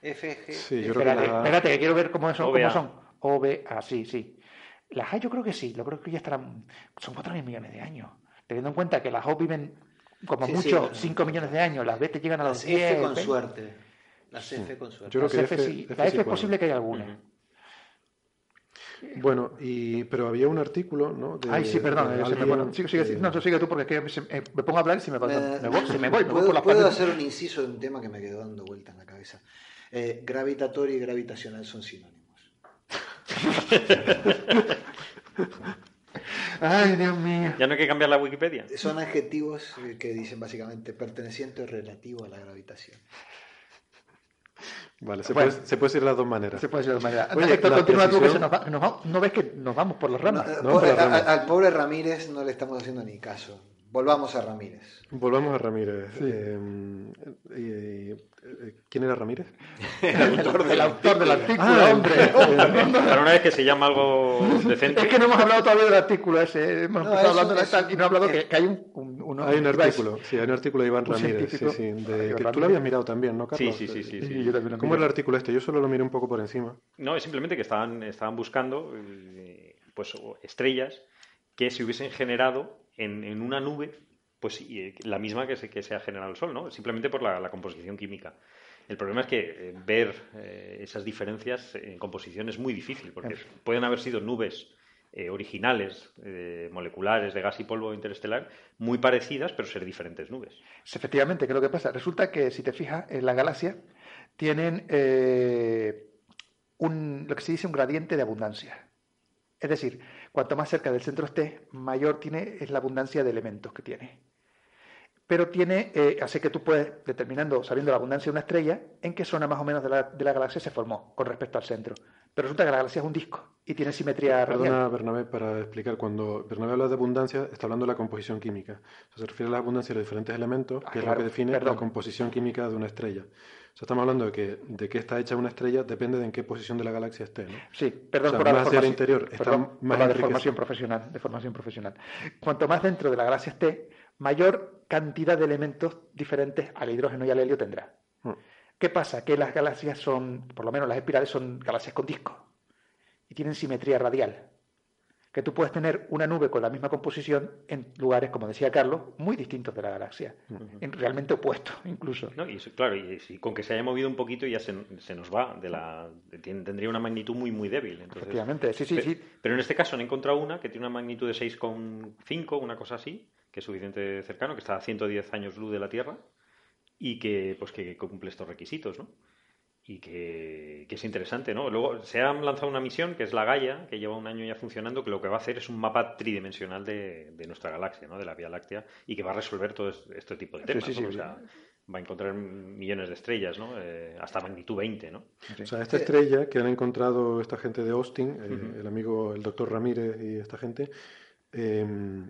B. F, G. Sí, yo espérate, creo que espérate, que quiero ver cómo son. Cómo son. O, B, A, sí, sí. Las A yo creo que sí, yo creo que ya estarán. Son 4.000 millones de años. Teniendo en cuenta que las O viven como mucho 5 millones de años, las B te llegan a los 10. F con suerte. Las F con suerte. Yo creo que F, sí. la F es posible que haya alguna. Bueno, y, pero había un artículo, ¿no? De, Ay, sí, perdón, alguien, sigue, sigue, no, sigue tú porque es que me, me, pongo a hablar y si me, me, me voy, si me voy, ¿Puedo, por la ¿puedo hacer un inciso de un tema que me quedó dando vuelta en la cabeza? Eh, gravitatorio y gravitacional son sinónimos. Ay, Dios mío. Ya no hay que cambiar la Wikipedia. Son adjetivos que dicen básicamente perteneciente o relativo a la gravitación. Vale, se, puede, se puede decir de las dos maneras. Se puede decir de las dos maneras. Oye, continúa tú, que se nos va, nos va, no ves que nos vamos por las ramas. No, pobre, a, al pobre Ramírez no le estamos haciendo ni caso. Volvamos a Ramírez. Volvamos a Ramírez. Sí. Eh, eh, eh, ¿Quién era Ramírez? el, autor del, autor del artículo, ah, hombre. Para una vez que se llama algo decente. Es que no hemos hablado todavía del artículo ese. Hemos no, empezado hablando de tal y no he hablado que, que, hay un, un, un, Hay un artículo, sí, hay un artículo de Iván Ramírez. Sí, sí, de, que tú lo habías mirado también, ¿no, Carlos? Sí, sí, sí. sí, sí. Yo también ¿Cómo era el artículo este? Yo solo lo miré un poco por encima. No, es simplemente que estaban, estaban buscando pues, estrellas que se hubiesen generado en, en una nube pues la misma que se, que se ha generado el Sol, ¿no? Simplemente por la, composición química. El problema es que eh, ver eh, esas diferencias en composición es muy difícil, porque pueden haber sido nubes eh, originales, moleculares, de gas y polvo interestelar, muy parecidas, pero ser diferentes nubes. Efectivamente, ¿qué es lo que pasa? Resulta que, si te fijas, en la galaxia tienen un, lo que se dice un gradiente de abundancia. Es decir, cuanto más cerca del centro esté, mayor tiene es la abundancia de elementos que tiene pero tiene, eh, así que tú puedes, determinando, sabiendo la abundancia de una estrella, en qué zona más o menos de la, de la, galaxia se formó con respecto al centro. Pero resulta que la galaxia es un disco. y tiene simetría Perdona, Bernabé, para explicar. Cuando Bernabé habla de abundancia, está hablando de la composición química. se refiere a la abundancia de los diferentes elementos, ah, que es lo que define la composición química de una estrella. O sea, estamos hablando de que de qué está hecha una estrella depende de en qué posición de la galaxia esté. ¿no? Sí, perdón por la deformación, interior, está más la deformación profesional, deformación profesional. Cuanto más dentro de la galaxia esté, mayor cantidad de elementos diferentes al hidrógeno y al helio tendrá. Hmm. ¿Qué pasa? Que las galaxias son, por lo menos las espirales, son galaxias con discos y tienen simetría radial. Que tú puedes tener una nube con la misma composición en lugares, como decía Carlos, muy distintos de la galaxia, realmente opuestos incluso. y claro, y, con que se haya movido un poquito ya se, nos va, de la, tendría una magnitud muy muy débil. Efectivamente, sí, sí, sí. Pero en este caso han encontrado una que tiene una magnitud de 6,5, una cosa así, que es suficiente cercano, que está a 110 años luz de la Tierra y que, pues, que cumple estos requisitos, ¿no? Y que, es interesante, ¿no? Luego se ha lanzado una misión que es la Gaia, que lleva un año ya funcionando, que lo que va a hacer es un mapa tridimensional de, nuestra galaxia, ¿no? De la Vía Láctea, y que va a resolver todo este tipo de temas, o sea, va a encontrar millones de estrellas, ¿no? Eh, hasta magnitud 20, ¿no? O sea, esta estrella que han encontrado esta gente de Austin, eh, el amigo, el doctor Ramírez y esta gente, em,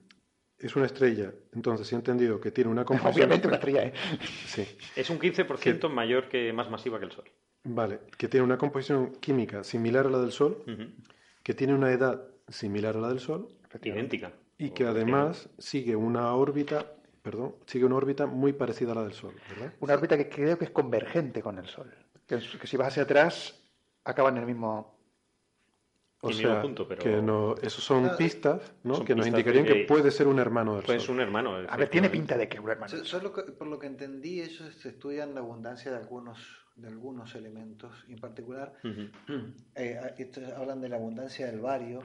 es una estrella. Entonces, he entendido que tiene una composición... Obviamente una estrella, ¿eh? Sí. Es un 15% mayor que más masiva que el Sol. Vale, que tiene una composición química similar a la del Sol, que tiene una edad similar a la del Sol. Idéntica. Y que además sigue una órbita, perdón, sigue una órbita muy parecida a la del Sol, ¿verdad? Una órbita que creo que es convergente con el Sol. Que, si vas hacia atrás, acaba en el mismo o sea, que no, esos son ah, pistas ¿no? que nos indicarían que... puede ser un hermano del Sol. un hermano. A ver, tiene pinta de que es un hermano. por lo que entendí, ellos estudian la abundancia de algunos de algunos elementos, en particular eh, hablan de la abundancia del bario.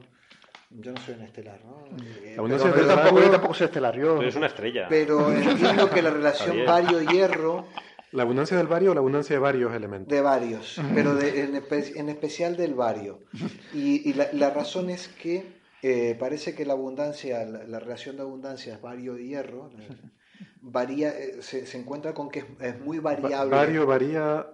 Yo no soy un estelar, ¿no? Eh, yo, tampoco, soy estelar. Yo... es una estrella. Pero entiendo que la relación bario-hierro... ¿La abundancia del bario o la abundancia de varios elementos? De varios, pero en, especial del bario. Y, la, razón es que eh, parece que la abundancia, la, relación de abundancia es bario y hierro, varía, se, encuentra con que es, muy variable. Bario varía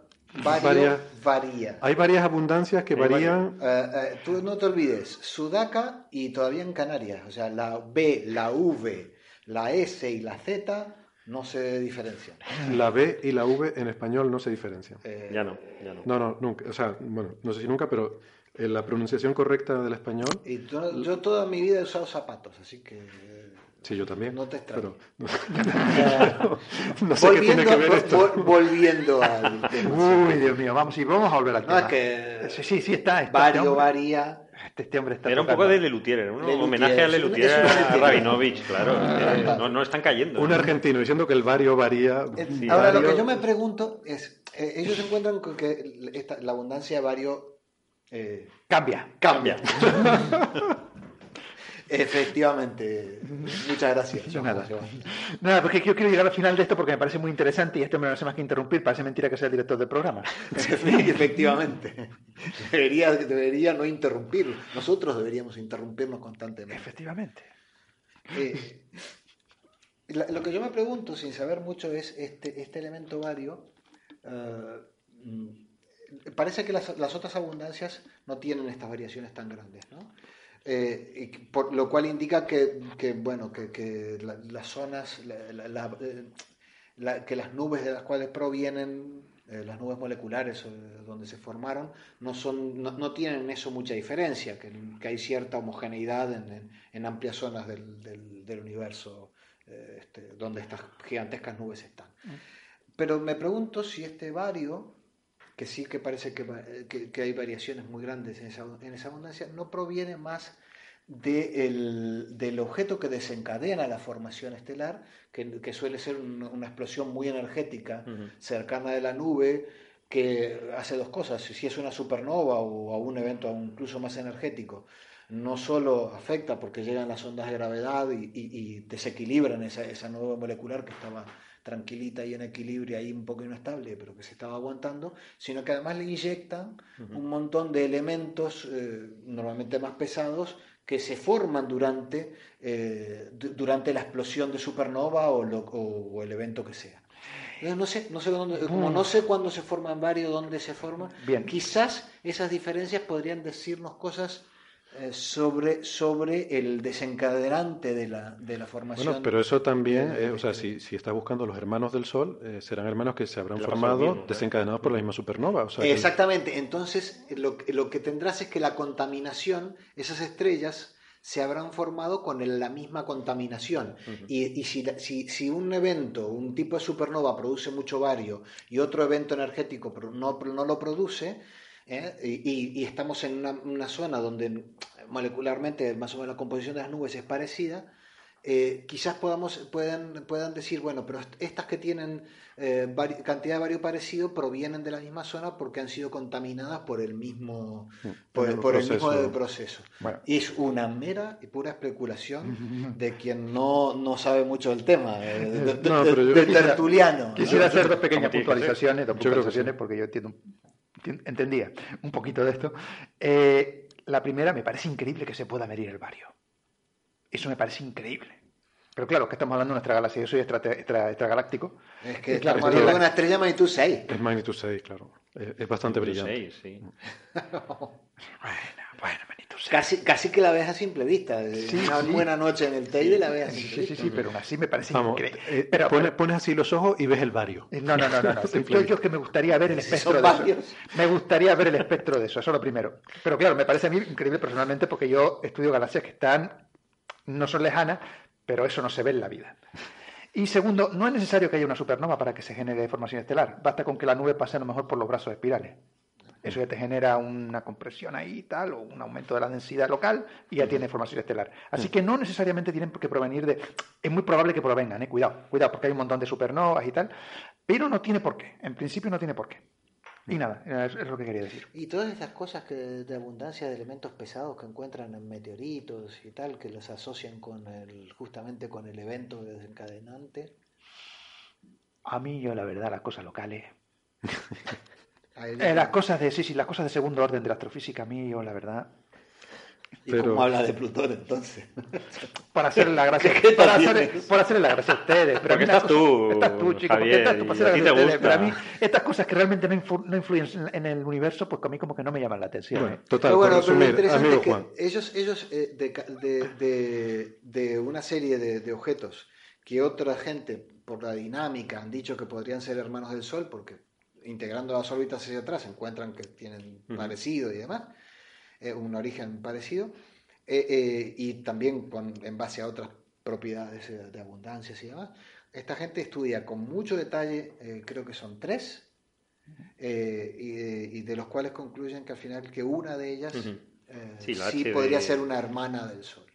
Vario, varía. Hay varias abundancias que varían. Eh, eh, tú no te olvides, Sudaca y todavía en Canarias, o sea, la B, la V, la S y la Z no se diferencian. La B y la V en español no se diferencian. Eh, ya no, ya no. No, no, nunca. O sea, bueno, no sé si nunca, pero la pronunciación correcta del español. Y yo toda mi vida he usado zapatos, así que. Sí, yo también. No te extraño. no, sé qué tiene que ver esto. Volviendo al tema. Uy, Dios mío, vamos, y vamos a volver al tema. Es que... Sí, sí, sí está. está vario, este varía... Este, este, hombre está Era un poco de Lelutier, un homenaje a Lelutier, a Rabinovich, claro. no, no, están cayendo. Un argentino diciendo que el vario varía. Ahora, lo que yo me pregunto es, eh, ellos encuentran que esta, la abundancia de vario... Eh, cambia. Cambia. Efectivamente. Muchas gracias. Nada. Nada, porque yo quiero llegar al final de esto porque me parece muy interesante y esto me no hace más que interrumpir. Parece mentira que sea el director del programa. Efectivamente. Debería, debería no interrumpir. Nosotros deberíamos interrumpirnos constantemente. Efectivamente. Eh, lo que yo me pregunto, sin saber mucho, es este, este elemento vario. Eh, mm, parece que las, las, otras abundancias no tienen estas variaciones tan grandes, ¿no? Eh, por lo cual indica que, bueno, que, las zonas, eh, que las nubes de las cuales provienen, eh, las nubes moleculares donde se formaron, no, son, no, tienen eso mucha diferencia, que, hay cierta homogeneidad en, amplias zonas del, universo este, donde estas gigantescas nubes están. Mm. Pero me pregunto si este vario que sí que parece que, que, hay variaciones muy grandes en esa, en esa abundancia, no proviene más del objeto que desencadena la formación estelar, que, suele ser una explosión muy energética cercana de la nube, que hace dos cosas, si es una supernova o a un evento incluso más energético, no solo afecta porque llegan las ondas de gravedad y, desequilibran esa, esa nube molecular que estaba tranquilita y en equilibrio, ahí un poco inestable, pero que se estaba aguantando, sino que además le inyectan un montón de elementos eh, normalmente más pesados que se forman durante, eh, durante la explosión de supernova o, o, el evento que sea. No sé, no sé dónde, como no sé cuándo se forman varios, dónde se forman, quizás esas diferencias podrían decirnos cosas sobre, sobre el desencadenante de la, de la formación. Bueno, pero eso también, o sea, si, si estás buscando los hermanos del Sol, eh, serán hermanos que se habrán formado desencadenados por la misma supernova. O sea, Exactamente, entonces lo, lo que tendrás es que la contaminación, esas estrellas se habrán formado con la misma contaminación. Y, si, si, si, un evento, un tipo de supernova produce mucho bario y otro evento energético no, no lo produce, ¿eh? y, estamos en una, una, zona donde molecularmente más o menos la composición de las nubes es parecida, eh, quizás podamos, puedan, puedan decir, bueno, pero estas que tienen eh, cantidad de vario parecido provienen de la misma zona porque han sido contaminadas por el mismo, mm, por, el, proceso. mismo proceso. Y es una mera y pura especulación de quien no, no sabe mucho del tema, eh, de, tertuliano. Quisiera hacer dos pequeñas puntualizaciones, dos puntualizaciones porque yo entiendo, entendía un poquito de esto. la primera, me parece increíble que se pueda medir el vario. Eso me parece increíble. Pero claro, que estamos hablando de nuestra galaxia. Yo soy extragaláctico. Es que estamos hablando de una estrella magnitud 6. Es magnitud 6, claro. Es, bastante brillante. 6, sí. bueno, bueno, magnitud 6. Casi, casi que la ves a simple vista. Sí, una buena noche en el Teide la ves a simple vista. Sí, sí, sí, pero así me parece increíble. Eh, pero, pones, así los ojos y ves el vario. No, no, no. no, no. yo, yo, es que me gustaría ver el espectro de eso. Me gustaría ver el espectro de eso, eso es lo primero. Pero claro, me parece a mí increíble personalmente porque yo estudio galaxias que están no son lejanas, pero eso no se ve en la vida. Y segundo, no es necesario que haya una supernova para que se genere formación estelar. Basta con que la nube pase a lo mejor por los brazos espirales. Eso ya te genera una compresión ahí y tal, o un aumento de la densidad local, y ya tiene formación estelar. Así que no necesariamente tienen que provenir de. Es muy probable que provengan, ¿eh? cuidado, cuidado, porque hay un montón de supernovas y tal, pero no tiene por qué. En principio no tiene por qué. Y nada, es, lo que quería decir. Y todas estas cosas que de abundancia de elementos pesados que encuentran en meteoritos y tal, que los asocian con el, justamente con el evento desencadenante. A mí yo la verdad las cosas locales. eh, las cosas de sí, sí, las cosas de segundo orden de la astrofísica a mí yo la verdad ¿Y cómo habla de Plutón entonces? Para hacerle la gracia, para, hacer, para hacerle la gracia a ustedes. Pero estás tú, estás tú, chico, porque estás tú para hacerle la gracia a ustedes. Pero a mí, estas cosas que realmente no, no influyen en el universo, pues a mí como que no me llaman la atención. Bueno, ¿eh? Total, pero bueno, pero lo interesante es que ellos, ellos eh, de, de, de, de, una serie de, objetos que otra gente, por la dinámica, han dicho que podrían ser hermanos del Sol, porque integrando las órbitas hacia atrás encuentran que tienen parecido y demás eh, un origen parecido, eh, eh, y también con, en base a otras propiedades de abundancia y demás. Esta gente estudia con mucho detalle, creo que son tres, y, de los cuales concluyen que al final que una de ellas sí, podría ser una hermana del Sol.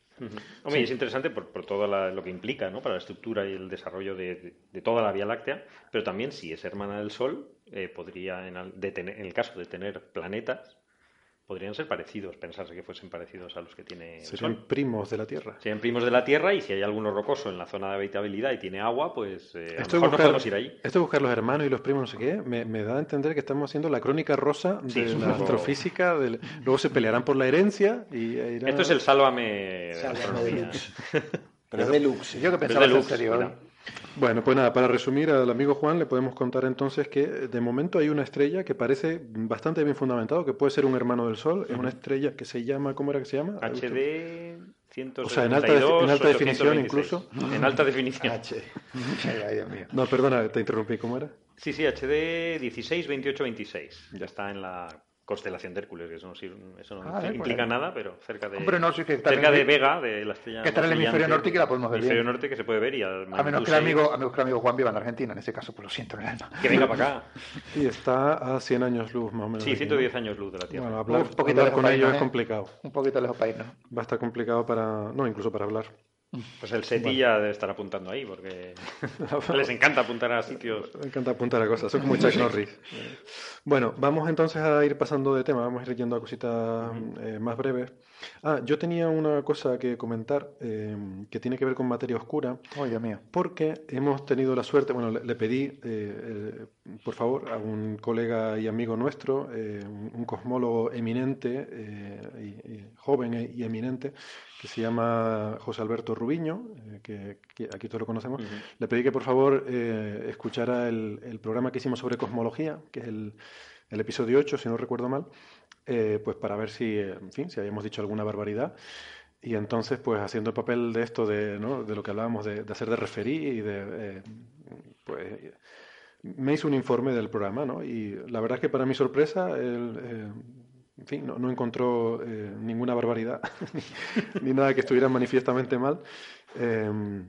Hombre, es interesante por, por todo lo que implica ¿no? para la estructura y el desarrollo de, toda la Vía Láctea, pero también si es hermana del Sol, podría, en, en, el caso de tener planetas, podrían ser parecidos, pensarse que fuesen parecidos a los que tiene. Serían primos de la Tierra. Serían primos de la Tierra y si hay alguno rocoso en la zona de habitabilidad y tiene agua, pues eh, a lo mejor no podemos ir ahí. Esto de buscar los hermanos y los primos, no sé qué, me, da a entender que estamos haciendo la crónica rosa de la astrofísica. Luego se pelearán por la herencia y Esto es el sálvame de la astronomía. Pero es deluxe. Yo que pensaba en serio. Bueno, pues nada, para resumir al amigo Juan le podemos contar entonces que de momento hay una estrella que parece bastante bien fundamentado, que puede ser un hermano del Sol, es una estrella que se llama, ¿cómo era que se llama? HD 172, o sea, en alta, en alta definición incluso. En alta definición. no, perdona, te interrumpí, ¿cómo era? Sí, sí, HD 16 28 26. Ya está en la constelación de Hércules, que eso no, eso no ah, implica nada, pero cerca de cerca de Vega, de la estrella. Que está en el hemisferio norte y que la podemos ver. El hemisferio norte que se puede ver y a, menos que el amigo, a menos que el amigo Juan viva en Argentina, en ese caso, pues lo siento en el alma. Que venga para acá. Y está a 100 años luz, más o menos. Sí, 110 años luz de la Tierra. Bueno, hablar, un poquito con ellos es complicado. Un poquito lejos para irnos. Va a estar complicado para, no, incluso para hablar. Pues el SETI ya debe estar apuntando ahí, porque les encanta apuntar a sitios. Les encanta apuntar a cosas, son como Chuck Norris. Bueno, vamos entonces a ir pasando de tema, vamos a ir yendo a cositas eh, más breves. Ah, yo tenía una cosa que comentar eh, que tiene que ver con materia oscura. Oye, mía. Porque hemos tenido la suerte, bueno, le, pedí, eh, por favor, a un colega y amigo nuestro, un, cosmólogo eminente, y, joven y eminente, que se llama José Alberto Rubiño, que, aquí todos lo conocemos, le pedí que por favor escuchara el, el, programa que hicimos sobre cosmología, que es el, el episodio 8, si no recuerdo mal, eh, pues para ver si, en fin, si habíamos dicho alguna barbaridad. Y entonces, pues haciendo el papel de esto, de, ¿no? de lo que hablábamos, de, hacer de referí y de, eh, pues, me hizo un informe del programa, ¿no? Y la verdad es que para mi sorpresa, eh, en fin, no, encontró eh, ninguna barbaridad, ni, nada que estuviera manifiestamente mal. Em,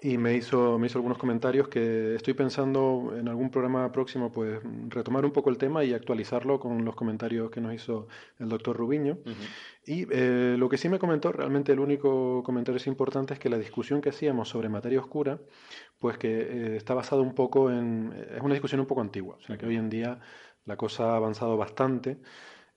y me hizo, me hizo algunos comentarios que estoy pensando en algún programa próximo pues retomar un poco el tema y actualizarlo con los comentarios que nos hizo el doctor Rubiño. Y eh, lo que sí me comentó, realmente el único comentario es importante es que la discusión que hacíamos sobre materia oscura, pues que eh, está basada un poco en... es una discusión un poco antigua, o sea que hoy en día la cosa ha avanzado bastante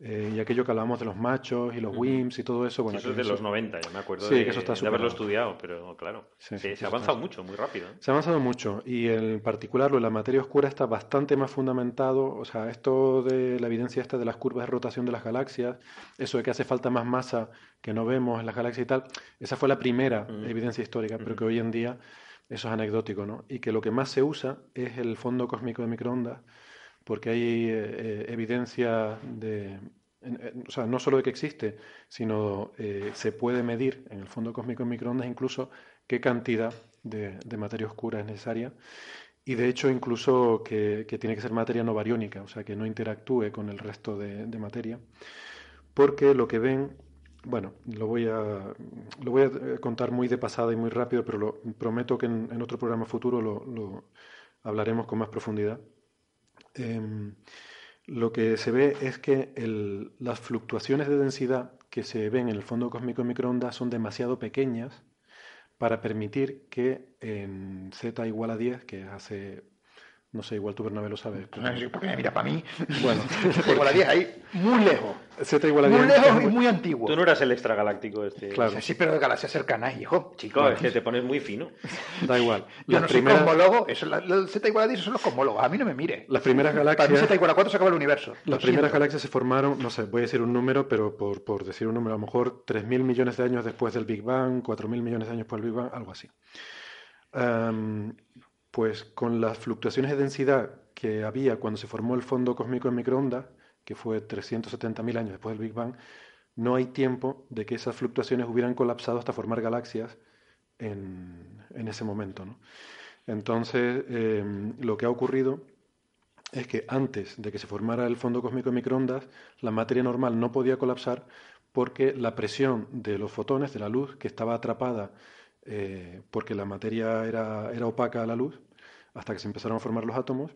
eh, y aquello que hablábamos de los machos y los WIMPs y todo eso. Bueno, eso es de los 90, ya me acuerdo de, eso está haberlo estudiado, pero claro, se ha avanzado mucho, muy rápido. Se ha avanzado mucho y en particular lo de la materia oscura está bastante más fundamentado. O sea, esto de la evidencia esta de las curvas de rotación de las galaxias, eso de que hace falta más masa que no vemos en las galaxias y tal, esa fue la primera evidencia histórica, pero que hoy en día eso es anecdótico, ¿no? Y que lo que más se usa es el fondo cósmico de microondas porque hay eh, eh, evidencia de, o sea, no solo de que existe, sino eh, se puede medir en el fondo cósmico en microondas incluso qué cantidad de, materia oscura es necesaria y de hecho incluso que, tiene que ser materia no bariónica, o sea, que no interactúe con el resto de, materia, porque lo que ven, bueno, lo voy, a, lo voy a contar muy de pasada y muy rápido, pero lo, prometo que en, otro programa futuro lo, hablaremos con más profundidad. Em, lo que se ve es que las fluctuaciones de densidad que se ven en el fondo cósmico en microondas son demasiado pequeñas para permitir que en z igual a 10, que hace no sé, igual tú Bernabé lo sabes. Porque mira para mí. Bueno, Z igual a 10 ahí, muy lejos. Z igual a 10. Muy lejos y muy antiguo. Tú no eras el extragaláctico este. Claro. Sí, pero de galaxias cercanas, hijo. Chico, es que te pones muy fino. Da igual. Yo no soy cosmólogo, eso, el Z igual a 10 son los cosmólogos, a mí no me mire. Las primeras galaxias... Para mí Z igual a 4 se acaba el universo. Las primeras galaxias se formaron, no sé, voy a decir un número, pero por, por decir un número, a lo mejor 3.000 millones de años después del Big Bang, 4.000 millones de años después del Big Bang, algo así. Um, pues con las fluctuaciones de densidad que había cuando se formó el fondo cósmico en microondas, que fue 370.000 años después del Big Bang, no hay tiempo de que esas fluctuaciones hubieran colapsado hasta formar galaxias en, ese momento. Entonces, em, lo que ha ocurrido es que antes de que se formara el fondo cósmico en microondas, la materia normal no podía colapsar porque la presión de los fotones, de la luz, que estaba atrapada eh, porque la materia era, era opaca a la luz, hasta que se empezaron a formar los átomos,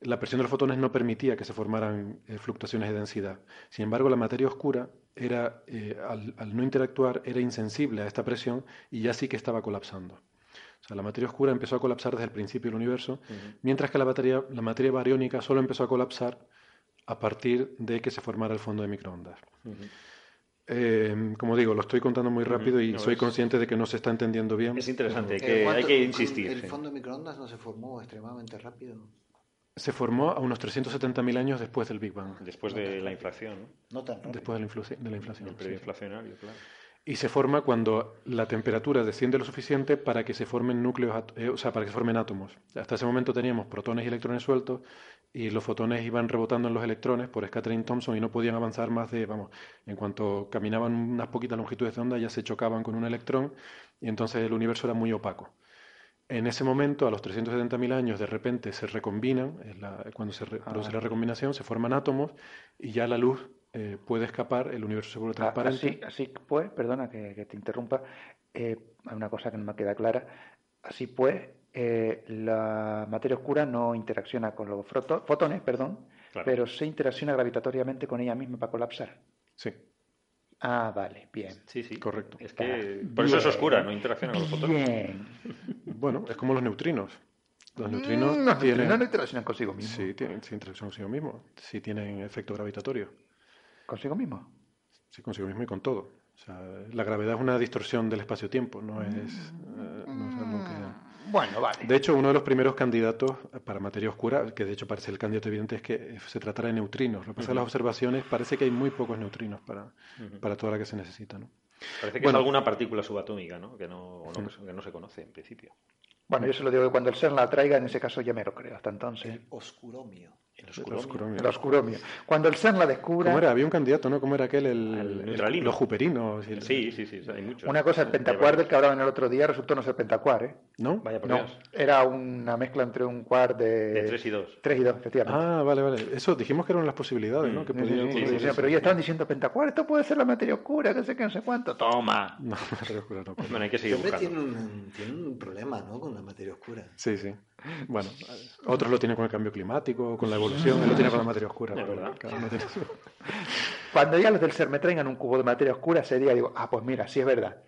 la presión de los fotones no permitía que se formaran eh, fluctuaciones de densidad. Sin embargo, la materia oscura era, eh, al, no interactuar era insensible a esta presión y ya sí que estaba colapsando. O sea, la materia oscura empezó a colapsar desde el principio del universo, mientras que la, materia, la materia bariónica solo empezó a colapsar a partir de que se formara el fondo de microondas. Eh, como digo, lo estoy contando muy rápido y soy consciente de que no se está entendiendo bien. Es interesante, que hay que insistir. ¿El fondo de microondas no se formó extremadamente rápido? Se formó a unos 370.000 años después del Big Bang. Después de la inflación. ¿no? tan Después de la, de la inflación. El periodo inflacionario, claro. Y se forma cuando la temperatura desciende lo suficiente para que se formen núcleos, eh, o sea, para que se formen átomos. Hasta ese momento teníamos protones y electrones sueltos y los fotones iban rebotando en los electrones por scattering Thomson y no podían avanzar más de, vamos, en cuanto caminaban unas poquitas longitudes de onda ya se chocaban con un electrón y entonces el universo era muy opaco. En ese momento, a los 370.000 años, de repente se recombinan, cuando se ah, produce la recombinación, se forman átomos y ya la luz eh, puede escapar, el universo se vuelve ah, transparente. Así, así pues, perdona que, te interrumpa, eh, hay una cosa que no me queda clara. Así pues, eh, la materia oscura no interacciona con los fotones, perdón, pero se interacciona gravitatoriamente con ella misma para colapsar. Sí. Ah, vale, bien. Sí, sí. Correcto. Es que por eso es oscura, no interacciona con los fotones. Bien. Bueno, es como los neutrinos. Los neutrinos, mm, tienen... no interaccionan consigo mismos. Sí, tienen, sí, interaccionan consigo mismos. Sí tienen efecto gravitatorio. ¿Consigo mismo? Sí, consigo mismo y con todo. O sea, la gravedad es una distorsión del espacio-tiempo, no es, eh, no es algo que... Bueno, vale. De hecho, uno de los primeros candidatos para materia oscura, que de hecho parece el candidato evidente, es que se tratará de neutrinos. Lo que pasa en las observaciones parece que hay muy pocos neutrinos para, para toda la que se necesita. ¿no? Parece que es alguna partícula subatómica, ¿no? Que, no, que no se conoce en principio. Bueno, yo se lo digo que cuando el CERN la traiga, en ese caso ya me lo creo. Hasta entonces. El oscuromio. El oscuromio. El oscuromio. Cuando el CERN la descubra... ¿Cómo era? Había un candidato, ¿no? ¿Cómo era aquel? El, El el- neutralino. los juperinos. el- Sí, sí, sí, hay muchos. Una cosa, el pentacuar del que hablaban el otro día resultó no ser pentacuar, ¿eh? ¿No? Vaya por No, Dios. era una mezcla entre un cuar de... De 3 y 2. Tres y dos, efectivamente. Ah, vale, vale. Eso dijimos que eran las posibilidades, ¿no? Que Sí, podía sí, sí, pero ellos estaban diciendo pentacuar, esto puede ser la materia oscura, que sé qué, no sé cuánto. Toma. No, materia oscura no. Bueno, hay que seguir buscando. tiene un, tiene un problema, ¿no? Con la materia oscura. Sí, sí. Bueno, otros lo tienen con el cambio climático, con la evolución, él lo tiene con la materia oscura. Es verdad. tiene Cuando ya los del ser me traigan un cubo de materia oscura, sería, digo, ah, pues mira, sí es verdad.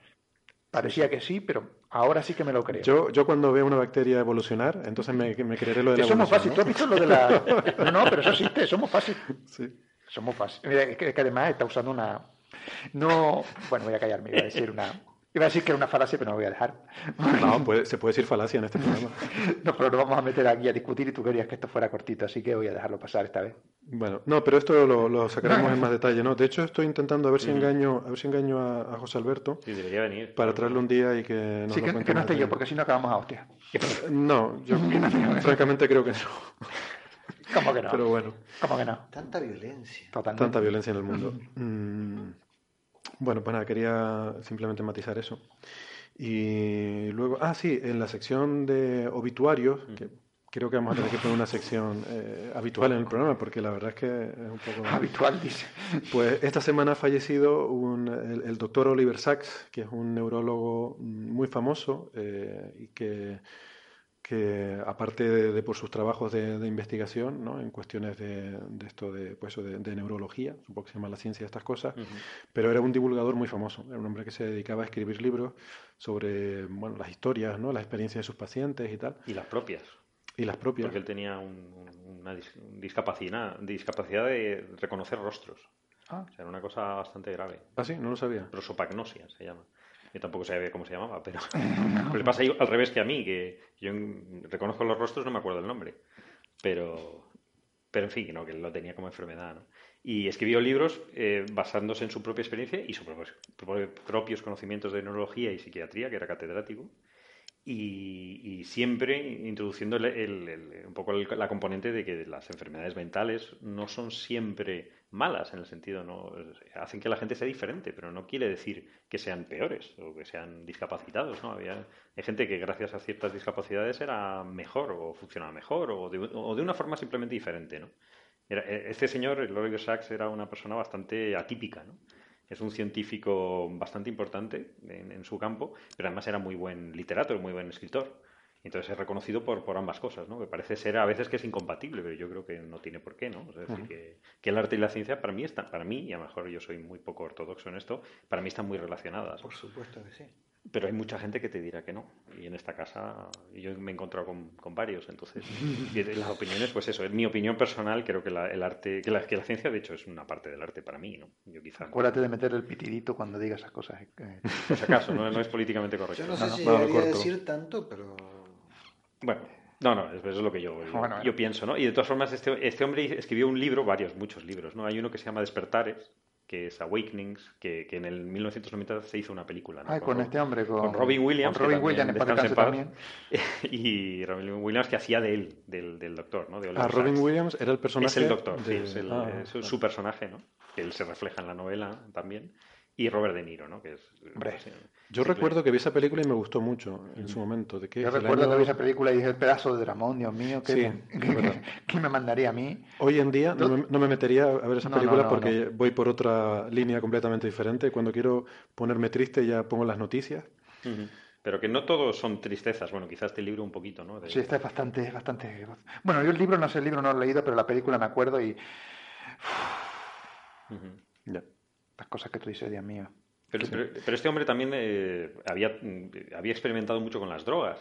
Parecía que sí, pero ahora sí que me lo creo. Yo, yo cuando veo una bacteria evolucionar, entonces me, me creeré lo de la Eso es muy evolución, fácil. ¿Tú has ¿no? visto lo de la.? No, no, pero eso existe, eso es muy fácil. Sí. Eso es muy fácil. Mira, es que, es que además está usando una. No. Bueno, voy a callarme, iba a decir una. Iba a decir que era una falacia, pero no lo voy a dejar. No, puede- se puede decir falacia en este programa. No, pero nos vamos a meter aquí a discutir y tú querías que esto fuera cortito, así que voy a dejarlo pasar esta vez. Bueno, no, pero esto lo, lo sacaremos en más detalle, ¿no? De hecho, estoy intentando a ver si engaño, a ver si engaño a, a José Alberto Sí, debería venir. para traerle un día y que nos Sí, lo que, no esté yo, porque si no acabamos a hostia. No, yo francamente creo que no. ¿Cómo que no? Pero bueno, ¿Cómo que no? Tanta violencia. Totalmente. tanta violencia en el mundo. Mm, Bueno, pues nada, quería simplemente matizar eso. Y luego, ah, sí, en la sección de obituarios, que creo que vamos a tener que poner una sección eh, habitual en el programa, porque la verdad es que es un poco... Habitual, dice. Pues esta semana ha fallecido un- el, el doctor Oliver Sacks, que es un neurólogo muy famoso eh, y que, que aparte de, de por sus trabajos de, de investigación ¿no? en cuestiones de, de esto de, pues, de, neurología, supongo que se llama la ciencia de estas cosas, pero era un divulgador muy famoso, era un hombre que se dedicaba a escribir libros sobre bueno, las historias, ¿no? las experiencias de sus pacientes y tal, Y las propias. y las propias. Porque él tenía un- un- una dis- discapacidad, discapacidad de reconocer rostros. Ah. O sea, era una cosa bastante grave. Ah, sí, no lo sabía. Prosopagnosia se llama. Yo tampoco sabía cómo se llamaba, pero, pero le pasa al revés que a mí, que yo reconozco los rostros, no me acuerdo el nombre. Pero, pero en fin, que no, que lo tenía como enfermedad. ¿no? Y escribió libros eh, basándose en su propia experiencia y sus propios, pro- propios conocimientos de neurología y psiquiatría, que era catedrático. Y, y siempre introduciendo el- el- el- un poco la componente de que las enfermedades mentales no son siempre malas en el sentido no hacen que la gente sea diferente pero no quiere decir que sean peores o que sean discapacitados no había hay gente que gracias a ciertas discapacidades era mejor o funcionaba mejor o de, o de una forma simplemente diferente no Era- este señor el Oliver Sacks era una persona bastante atípica no es un científico bastante importante en, en su campo, pero además era muy buen literato, muy buen escritor. Entonces es reconocido por, por ambas cosas, ¿no? Que parece ser a veces que es incompatible, pero yo creo que no tiene por qué, ¿no? Es decir, que, que el arte y la ciencia para mí están, para mí, y a lo mejor yo soy muy poco ortodoxo en esto, para mí están muy relacionadas. Por supuesto que sí. Pero hay mucha gente que te dirá que no. Y en esta casa yo me he encontrado con, con varios. Entonces, las opiniones, pues eso, en mi opinión personal, creo que la, el arte, que la, que la ciencia, de hecho, es una parte del arte para mí, ¿no? Yo quizá. Acuérdate de meter el pitidito cuando digas esas cosas. eh. Por si acaso, no, no es políticamente correcto. Yo no sé no, si no, lo debería corto. decir tanto, pero Bueno, no, no, eso es lo que yo, yo, Bueno, yo pienso, ¿no? Y de todas formas, este, este hombre escribió un libro, varios, muchos libros, ¿no? Hay uno que se llama Despertares, que es Awakenings, que, que en el 1990 se hizo una película, ¿no? Ay, con este hombre, con, con Robin Williams, Con Robin Williams, en también también. y Robin Williams que hacía de él, del, del doctor, ¿no? De Oliver Ah, Robin. Williams era el personaje. Es el doctor, de- sí, es, el- ah, es su- su personaje, ¿no? Que él se refleja en la novela también. Y Robert De Niro, ¿no? Que es, Hombre, sí, Yo simple- recuerdo que vi esa película y me gustó mucho en su momento. ¿De qué Yo recuerdo año- que vi esa película y dije, el pedazo de Dramón, Dios mío, ¿qué, Sí, qué- es verdad. qué me mandaría a mí? Hoy en día no me, no me metería a ver esa No, película no, porque voy por otra línea completamente diferente. Cuando quiero ponerme triste ya pongo las noticias. Pero que no todos son tristezas. Bueno, quizás este libro un poquito, ¿no? De- Sí, esta es bastante, bastante... Bueno, yo el libro, no sé, el libro no lo he leído, pero la película me acuerdo y. Ya. Las cosas que tú dices, Dios mío. Pero, pero- pero este hombre también eh, había, mm, había experimentado mucho con las drogas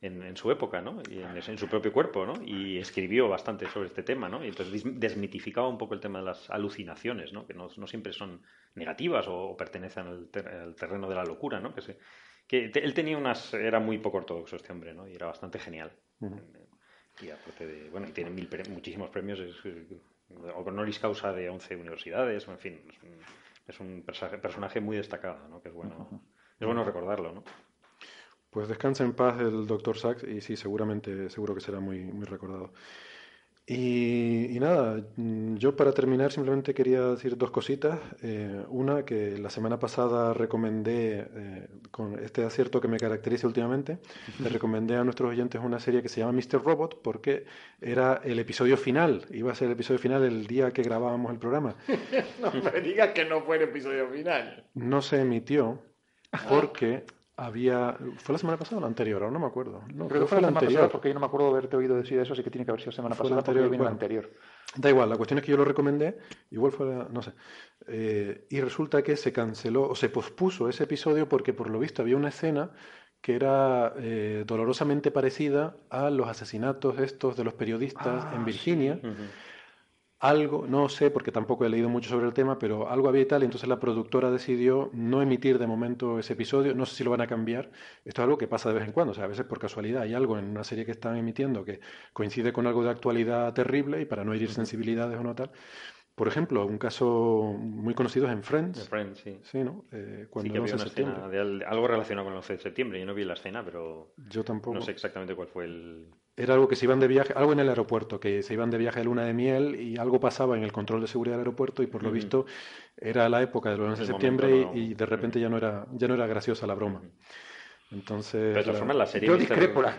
en, en su época, ¿no? Y en, en su propio cuerpo, ¿no? Y escribió bastante sobre este tema, ¿no? Y entonces desmitificaba un poco el tema de las alucinaciones, ¿no? Que no, no siempre son negativas o, o pertenecen al, ter- al terreno de la locura, ¿no? Que, se- que te- él tenía unas... Era muy poco ortodoxo este hombre, ¿no? Y era bastante genial. Ujú. Y aparte de... Bueno, y tiene mil pre- muchísimos premios. Es, honoris causa de 11 universidades, en fin... Es un, personaje muy destacado, ¿no? Que es bueno, es bueno recordarlo, ¿no? Pues descansa en paz el doctor Sachs y sí, seguramente, seguro que será muy, muy recordado. Y, nada, mm, yo para terminar simplemente quería decir dos cositas. Eh, una, que la semana pasada recomendé, eh, con este acierto que me caracteriza últimamente, le recomendé a nuestros oyentes una serie que se llama Mr. Robot porque era el episodio final, iba a ser el episodio final el día que grabábamos el programa. no me digas que no fue el episodio final. No se emitió porque había. ¿Fue la semana pasada o la anterior? Ahora no me acuerdo. No, creo que fue la, anterior. porque yo no me acuerdo de haberte oído decir eso, así que tiene que haber sido la semana pasada. La anterior, la anterior. Da igual, la cuestión es que yo lo recomendé, igual fue la, no sé. Eh, y resulta que se canceló o se pospuso ese episodio porque por lo visto había una escena que era eh, dolorosamente parecida a los asesinatos estos de los periodistas en ah, Virginia algo, no sé porque tampoco he leído mucho sobre el tema, pero algo había y tal, y entonces la productora decidió no emitir de momento ese episodio, no sé si lo van a cambiar, esto es algo que pasa de vez en cuando, o sea, a veces por casualidad hay algo en una serie que están emitiendo que coincide con algo de actualidad terrible y para no herir sensibilidades o no tal, por ejemplo, un caso muy conocido es en Friends. Friends, sí. Sí, ¿no? Eh, cuando sí, que había una escena de algo relacionado con el 11 de septiembre. Yo no vi la escena, pero. Yo tampoco. No sé exactamente cuál fue el. Era algo que se iban de viaje, algo en el aeropuerto, que se iban de viaje de luna de miel y algo pasaba en el control de seguridad del aeropuerto y por lo visto era la época del 11 de septiembre y, de repente ya no era ya no era graciosa la broma. Entonces. de todas formas, la serie. Yo discrepo, la,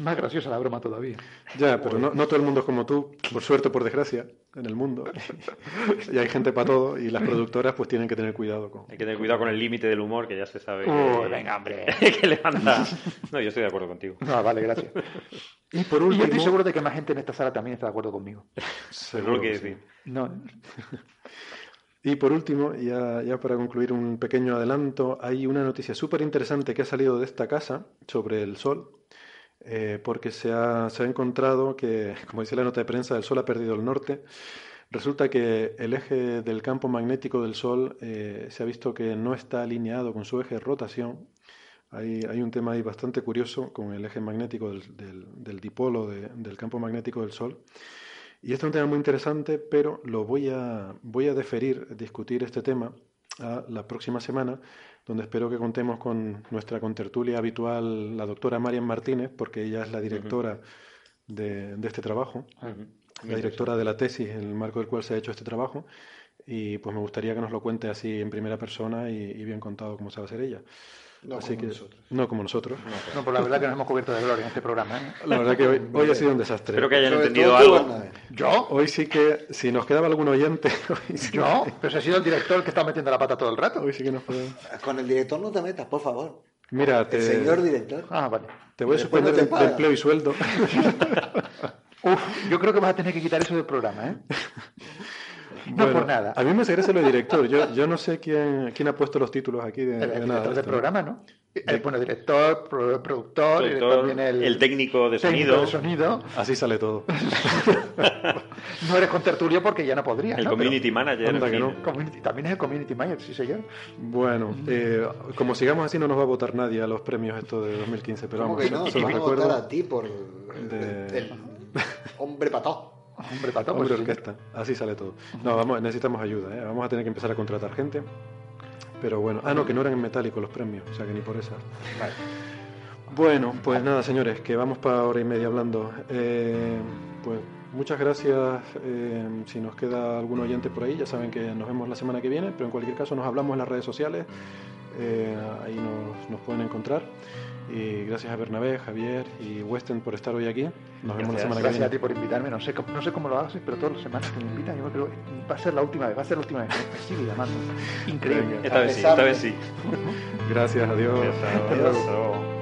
más graciosa la broma todavía. Ya, pero no, no, todo el mundo es como tú, por suerte o por desgracia, en el mundo. y hay gente para todo, y las productoras pues tienen que tener cuidado con. Hay que tener cuidado con el límite del humor, que ya se sabe. Uy, venga, hombre. que levanta. No, yo estoy de acuerdo contigo. No, vale, gracias. Y por último. Y estoy seguro de que más gente en esta sala también está de acuerdo conmigo. Seguro que sí. No. Y por último, ya, ya, para concluir un pequeño adelanto, hay una noticia súper interesante que ha salido de esta casa sobre el Sol, eh, porque se ha, encontrado que, como dice la nota de prensa, el Sol ha perdido el norte. Resulta que el eje del campo magnético del Sol eh, se ha visto que no está alineado con su eje de rotación. Hay, un tema ahí bastante curioso con el eje magnético del, dipolo de, del campo magnético del Sol. Y este es un tema muy interesante, pero lo voy a, voy a deferir, discutir este tema a la próxima semana, donde espero que contemos con nuestra contertulia habitual, la doctora Marian Martínez, porque ella es la directora de, este trabajo, la directora de la tesis en el marco del cual se ha hecho este trabajo, y pues me gustaría que nos lo cuente así en primera persona y, y bien contado cómo se va a hacer ella. No como nosotros. No como nosotros. No, por la verdad que nos hemos cubierto de gloria en este programa. ¿eh? La verdad que hoy, ha sido un desastre. Espero que hayan entendido algo. ¿Yo? Hoy sí que, si nos quedaba algún oyente... ¿Yo? Pero si ha sido el director que está metiendo la pata todo el rato. Hoy sí que nos podemos... Con el director no te metas, por favor. Mira, te... El señor director. Ah, vale. Te voy a suspender de, empleo y sueldo. Uf, yo creo que vas a tener que quitar eso del programa, ¿eh? No por nada. A mí me interesa el director. Yo, yo no sé quién, quién ha puesto los títulos aquí de, el, nada. del programa, ¿no? El, bueno, director, productor, el, técnico de sonido. sonido. Así sale todo. no eres contertulio porque ya no podrías. El community manager. también es el community manager, sí, señor. Bueno, eh, como sigamos así, no nos va a votar nadie a los premios estos de 2015. Pero vamos, que no? Se los recuerdo. a ti por el hombre pató. Hombre hombre pues orquesta. Así sale todo. No, vamos, necesitamos ayuda. ¿eh? Vamos a tener que empezar a contratar gente. Pero bueno, ah, no, que no eran en metálico los premios, o sea que ni por esa. Bueno, pues nada, señores, que vamos para hora y media hablando. Eh, pues muchas gracias. Eh, si nos queda algún oyente por ahí, ya saben que nos vemos la semana que viene, pero en cualquier caso nos hablamos en las redes sociales. Eh, ahí nos, nos pueden encontrar. Y gracias a Bernabé, Javier y Weston por estar hoy aquí. Nos vemos la semana que viene. Gracias a ti por invitarme. No sé, no sé cómo lo haces, pero todas las semanas que me invitan, yo creo que va a ser la última vez. Va a ser la última vez. Me sigue llamando. Increíble. Esta vez sí, esta vez sí. gracias, adiós. adiós. adiós.